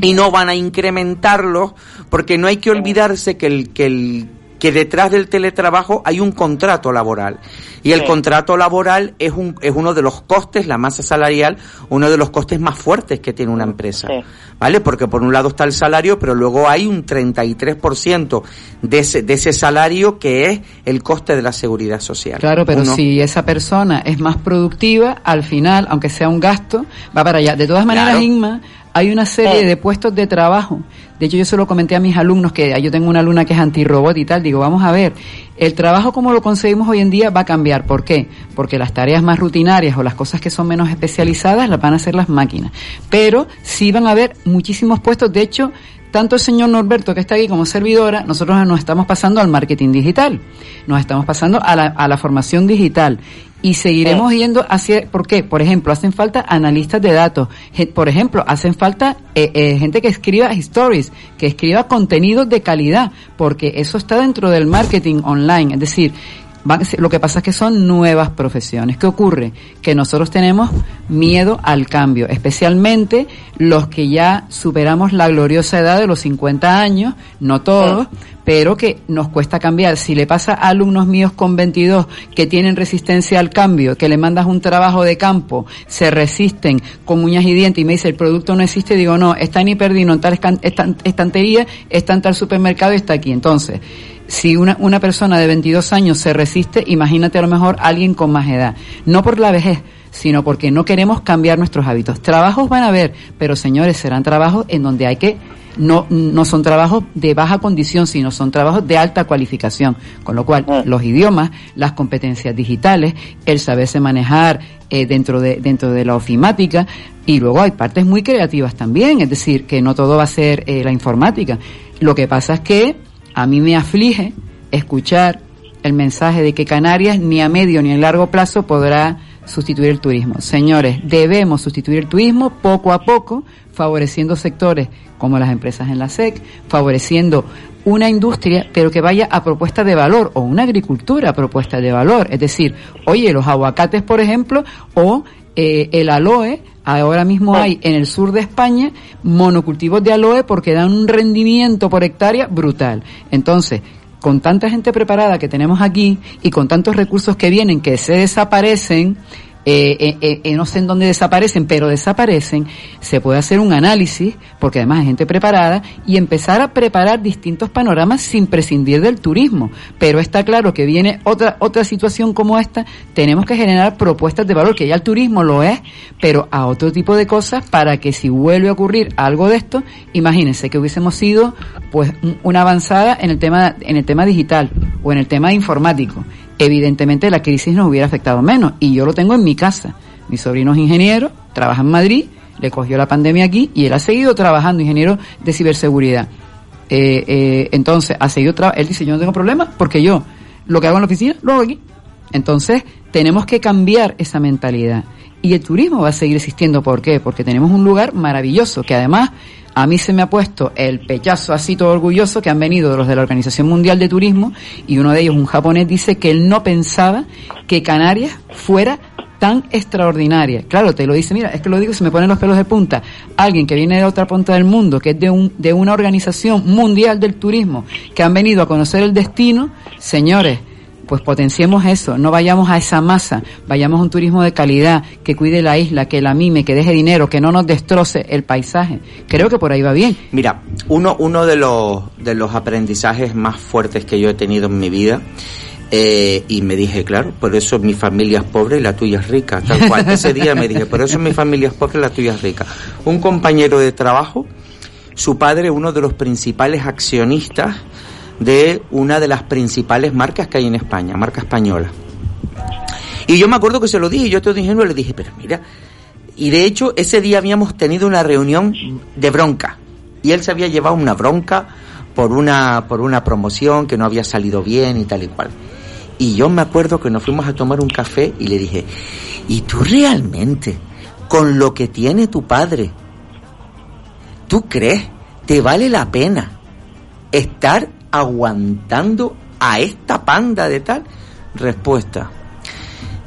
Y no van a incrementarlos, porque no hay que olvidarse que el, que el que detrás del teletrabajo hay un contrato laboral. Y el Sí. contrato laboral es, un, es uno de los costes, la masa salarial, uno de los costes más fuertes que tiene una empresa. ¿Vale? Porque por un lado está el salario, pero luego hay un 33% de ese, de ese salario que es el coste de la seguridad social. Claro, pero Uno- si esa persona es más productiva, al final, aunque sea un gasto, va para allá. De todas maneras, Claro. Inma, hay una serie de puestos de trabajo. De hecho, yo se lo comenté a mis alumnos, que yo tengo una alumna que es antirrobot y tal. Digo, vamos a ver, el trabajo como lo conseguimos hoy en día va a cambiar. ¿Por qué? Porque las tareas más rutinarias o las cosas que son menos especializadas las van a hacer las máquinas. Pero sí van a haber muchísimos puestos. De hecho, tanto el señor Norberto que está aquí como servidora, nosotros nos estamos pasando al marketing digital, nos estamos pasando a la, a la formación digital. Y seguiremos yendo hacia, ¿por qué? Por ejemplo, hacen falta analistas de datos, por ejemplo, hacen falta eh, eh, gente que escriba stories, que escriba contenidos de calidad, porque eso está dentro del marketing online, es decir, van- lo que pasa es que son nuevas profesiones. ¿Qué ocurre? Que nosotros tenemos miedo al cambio, especialmente los que ya superamos la gloriosa edad de los 50 años, no todos, pero que nos cuesta cambiar. Si le pasa a alumnos míos con 22 que tienen resistencia al cambio, que le mandas un trabajo de campo, se resisten con uñas y dientes y me dice el producto no existe, digo no, está en Hiperdino, en tal estan- estantería, está en tal supermercado y está aquí. Entonces, si una, una persona de 22 años se resiste, imagínate a lo mejor alguien con más edad. No por la vejez, sino porque no queremos cambiar nuestros hábitos. Trabajos van a haber, pero señores, serán trabajos en donde hay que no, no son trabajos de baja condición, sino son trabajos de alta cualificación. Con lo cual, los idiomas, las competencias digitales, el saberse manejar eh, dentro, de, dentro de la ofimática, y luego hay partes muy creativas también, es decir, que no todo va a ser eh, la informática. Lo que pasa es que a mí me aflige escuchar el mensaje de que Canarias ni a medio ni a largo plazo podrá sustituir el turismo. Señores, debemos sustituir el turismo poco a poco, favoreciendo sectores como las empresas en la SEC, favoreciendo una industria, pero que vaya a propuesta de valor, o una agricultura a propuesta de valor. Es decir, oye, los aguacates, por ejemplo, o eh, el aloe, ahora mismo hay en el sur de España monocultivos de aloe porque dan un rendimiento por hectárea brutal. Entonces, con tanta gente preparada que tenemos aquí y con tantos recursos que vienen que se desaparecen, eh, eh, eh, eh, no sé en dónde desaparecen, pero desaparecen, se puede hacer un análisis, porque además hay gente preparada, y empezar a preparar distintos panoramas sin prescindir del turismo. Pero está claro que viene otra, otra situación como esta, tenemos que generar propuestas de valor, que ya el turismo lo es, pero a otro tipo de cosas para que si vuelve a ocurrir algo de esto, imagínense que hubiésemos sido pues un- una avanzada en el tema, en el tema digital o en el tema informático evidentemente la crisis nos hubiera afectado menos. Y yo lo tengo en mi casa. Mi sobrino es ingeniero, trabaja en Madrid, le cogió la pandemia aquí y él ha seguido trabajando, ingeniero de ciberseguridad. Eh, eh, entonces, ha seguido trabajando. Él dice, yo no tengo problema porque yo lo que hago en la oficina, lo hago aquí. Entonces, tenemos que cambiar esa mentalidad. Y el turismo va a seguir existiendo. ¿Por qué? Porque tenemos un lugar maravilloso que además A mí se me ha puesto el pechazo así todo orgulloso que han venido los de la Organización Mundial de Turismo y uno de ellos, un japonés, dice que él no pensaba que Canarias fuera tan extraordinaria. Claro, te lo dice, mira, es que lo digo, se me ponen los pelos de punta. Alguien que viene de otra punta del mundo, que es de, un, de una organización mundial del turismo, que han venido a conocer el destino, señores, pues potenciemos eso, no vayamos a esa masa, vayamos a un turismo de calidad, que cuide la isla, que la mime, que deje dinero, que no nos destroce el paisaje. Creo que por ahí va bien. Mira, uno, uno de los, de los aprendizajes más fuertes que yo he tenido en mi vida eh, y me dije, claro, por eso mi familia es pobre y la tuya es rica. Tal cual. Ese día me dije, por eso mi familia es pobre y la tuya es rica. Un compañero de trabajo, su padre, uno de los principales accionistas de una de las principales marcas que hay en España, marca española. Y yo me acuerdo que se lo dije, yo todo ingenuo le dije, pero mira, y de hecho ese día habíamos tenido una reunión de bronca y él se había llevado una bronca por una por una promoción que no había salido bien y tal y cual. Y yo me acuerdo que nos fuimos a tomar un café y le dije, ¿y tú realmente, con lo que tiene tu padre, tú crees, te vale la pena estar aguantando a esta panda de tal? Respuesta.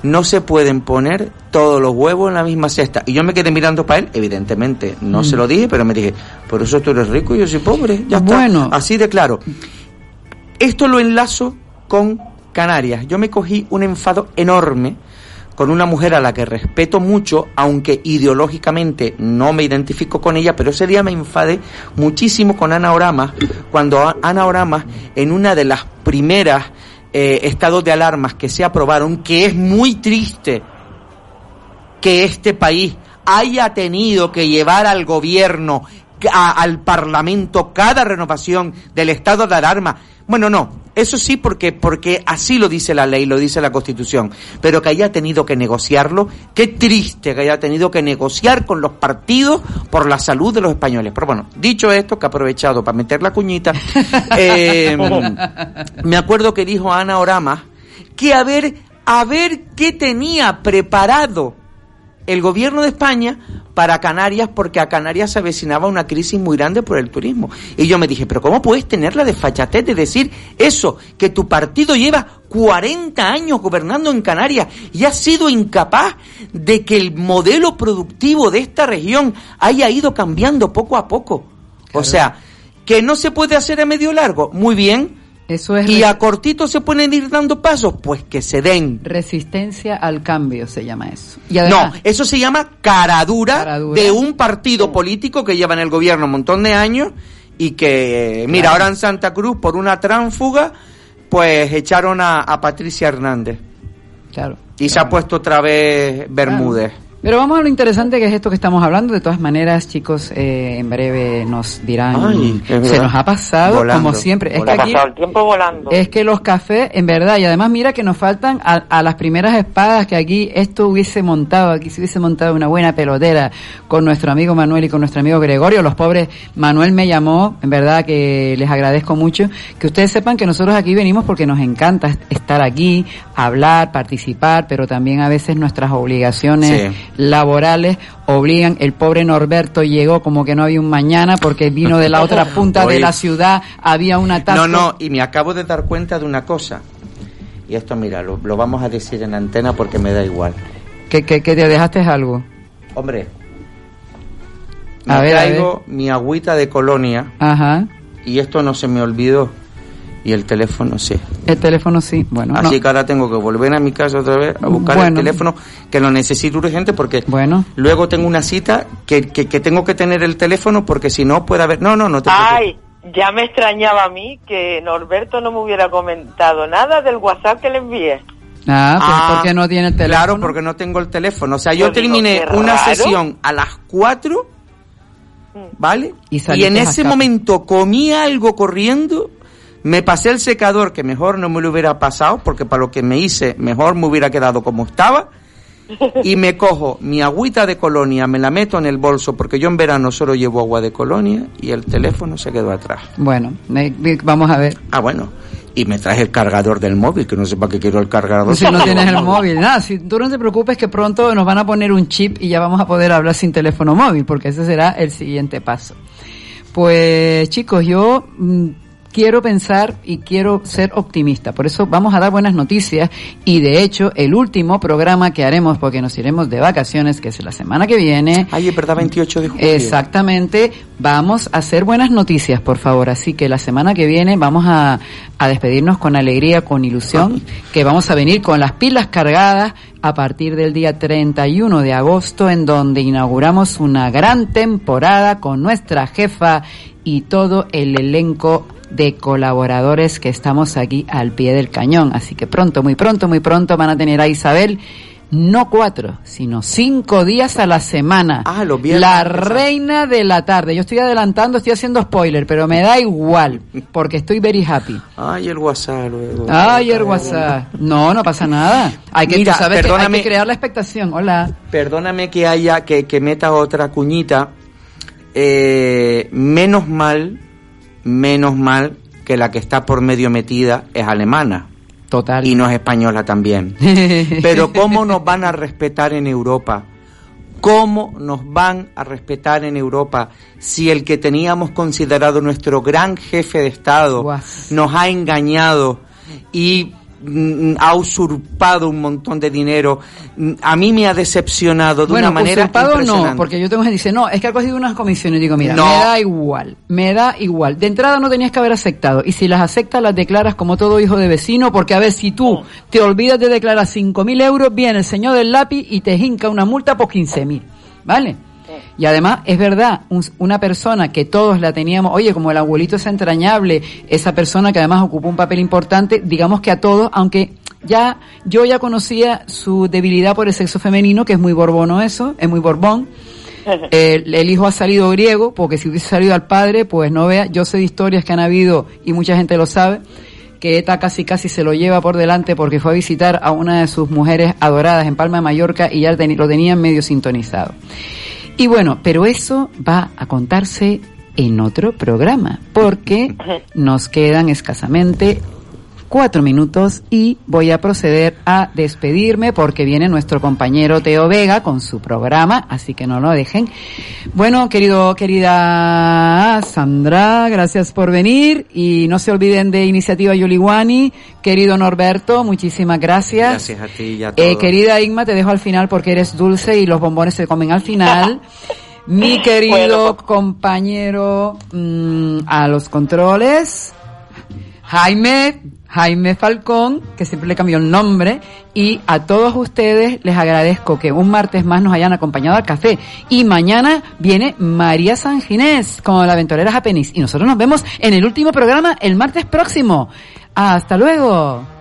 No se pueden poner todos los huevos en la misma cesta. Y yo me quedé mirando para él, evidentemente, no se lo dije, pero me dije, por eso tú eres rico y yo soy pobre. Ya Bueno. está. Así de claro. Esto lo enlazo con Canarias. Yo me cogí un enfado enorme con una mujer a la que respeto mucho, aunque ideológicamente no me identifico con ella, pero ese día me enfadé muchísimo con Ana Oramas, cuando Ana Oramas, en una de las primeras eh, estados de alarmas que se aprobaron, que es muy triste que este país haya tenido que llevar al gobierno, al Parlamento, cada renovación del estado de alarma. Bueno, no, eso sí porque, porque así lo dice la ley, lo dice la Constitución, pero que haya tenido que negociarlo, qué triste que haya tenido que negociar con los partidos por la salud de los españoles. Pero bueno, dicho esto, que he aprovechado para meter la cuñita, eh, me acuerdo que dijo Ana Orama que a ver, a ver qué tenía preparado el gobierno de España para Canarias porque a Canarias se avecinaba una crisis muy grande por el turismo. Y yo me dije, pero ¿cómo puedes tener la desfachatez de decir eso? Que tu partido lleva 40 años gobernando en Canarias y ha sido incapaz de que el modelo productivo de esta región haya ido cambiando poco a poco. O sea, que no se puede hacer a medio largo. Muy bien. Eso es y a cortito se pueden ir dando pasos, pues que se den. Resistencia al cambio se llama eso. Y además, no, eso se llama caradura, Caradura. de un partido político que lleva en el gobierno un montón de años y que, eh, mira, ahora en Santa Cruz, por una tránfuga, pues echaron a, a Patricia Hernández. Claro. Y se ha puesto otra vez Bermúdez. Pero vamos a lo interesante que es esto que estamos hablando. De todas maneras, chicos, eh, en breve nos dirán. Ay, se nos ha pasado Volando, como siempre. Es que aquí pasado el tiempo volando. es que los cafés, en verdad, y además mira que nos faltan a, a las primeras espadas que aquí esto hubiese montado, aquí se hubiese montado una buena pelotera con nuestro amigo Manuel y con nuestro amigo Gregorio. Los pobres, Manuel me llamó, en verdad que les agradezco mucho. Que ustedes sepan que nosotros aquí venimos porque nos encanta est- estar aquí, hablar, participar, pero también a veces nuestras obligaciones Sí. Laborales obligan. El pobre Norberto llegó como que no había un mañana porque vino de la otra punta de la ciudad, había un atasco. No, no, y me acabo de dar cuenta de una cosa. Y esto, mira, lo, lo vamos a decir en antena porque me da igual. Que, que, que te dejaste algo. Hombre, me A ver, a traigo mi agüita de colonia Ajá. y esto no se me olvidó. Y el teléfono sí. El teléfono sí. Bueno, Así no. que ahora tengo que volver a mi casa otra vez a buscar Bueno. el teléfono que lo necesito urgente porque Bueno. luego tengo una cita que, que, que tengo que tener el teléfono porque si no puede haber... No, no, no te preocupes. Ay, ya me extrañaba a mí que Norberto no me hubiera comentado nada del WhatsApp que le envié. Ah, pues Ah, porque no tiene el teléfono. Claro, porque no tengo el teléfono. O sea, yo terminé una sesión a las 4, ¿vale? Y Y, en ese momento comí algo corriendo, me pasé el secador que mejor no me lo hubiera pasado, porque para lo que me hice mejor me hubiera quedado como estaba. Y me cojo mi agüita de colonia, me la meto en el bolso, porque yo en verano solo llevo agua de colonia y el teléfono se quedó atrás. Bueno, eh, vamos a ver. Ah, bueno. Y me traje el cargador del móvil, que no sé para qué quiero el cargador. Si no tienes el móvil, nada, si tú no te preocupes que pronto nos van a poner un chip y ya vamos a poder hablar sin teléfono móvil, porque ese será el siguiente paso. Pues chicos, yo mm, quiero pensar y quiero ser optimista. Por eso vamos a dar buenas noticias y de hecho el último programa que haremos, porque nos iremos de vacaciones, que es la semana que viene. Ay, es verdad, 28 de julio. Exactamente, vamos a hacer buenas noticias, por favor. Así que la semana que viene vamos a, a despedirnos con alegría, con ilusión, que vamos a venir con las pilas cargadas a partir del día 31 de agosto, en donde inauguramos una gran temporada con nuestra jefa y todo el elenco de colaboradores que estamos aquí al pie del cañón. Así que pronto, muy pronto, muy pronto van a tener a Isabel no cuatro, sino cinco días a la semana. Ah, los viernes. La reina de la tarde. Yo estoy adelantando, estoy haciendo spoiler, pero me da igual, porque estoy very happy. Ay, el WhatsApp luego. Ay, el WhatsApp. No, no pasa nada. Hay que, Mira, sabes que hay que crear la expectación. Hola. Perdóname que haya, que, que meta otra cuñita. Eh, menos mal, menos mal que la que está por medio metida es alemana. Total. Y no es española también. Pero ¿cómo nos van a respetar en Europa? ¿Cómo nos van a respetar en Europa si el que teníamos considerado nuestro gran jefe de Estado nos ha engañado y ha usurpado un montón de dinero? Mm, A mí me ha decepcionado de bueno, una manera usurpado no, porque yo tengo gente que dice, no, es que ha cogido unas comisiones. Digo, mira, No. me da igual, me da igual. De entrada no tenías que haber aceptado. Y si las aceptas, las declaras como todo hijo de vecino, porque a ver, si tú te olvidas de declarar 5.000 euros, viene el señor del lápiz y te hinca una multa por 15.000. ¿Vale? Y además, es verdad, un- una persona que todos la teníamos, oye, como el abuelito es entrañable, esa persona que además ocupó un papel importante, digamos que a todos, aunque ya, yo ya conocía su debilidad por el sexo femenino, que es muy borbono eso, es muy borbón. El, el hijo ha salido griego, porque si hubiese salido al padre, pues no vea, yo sé de historias que han habido y mucha gente lo sabe, que ETA casi casi se lo lleva por delante porque fue a visitar a una de sus mujeres adoradas en Palma de Mallorca y ya lo tenían medio sintonizado. Y bueno, pero eso va a contarse en otro programa, porque nos quedan escasamente cuatro minutos y voy a proceder a despedirme porque viene nuestro compañero Teo Vega con su programa, así que no lo dejen. Bueno, querido, querida Sandra, gracias por venir y no se olviden de Iniciativa Yoliwani. Querido Norberto, muchísimas gracias. Gracias a ti y a todos. Eh, querida Igma, te dejo al final porque eres dulce y los bombones se comen al final. Mi querido compañero mm, a los controles, Jaime, Jaime Falcón, que siempre le cambió el nombre, y a todos ustedes les agradezco que un martes más nos hayan acompañado al café. Y mañana viene María San Ginés con la Ventolera Japenis. Y nosotros nos vemos en el último programa el martes próximo. Hasta luego.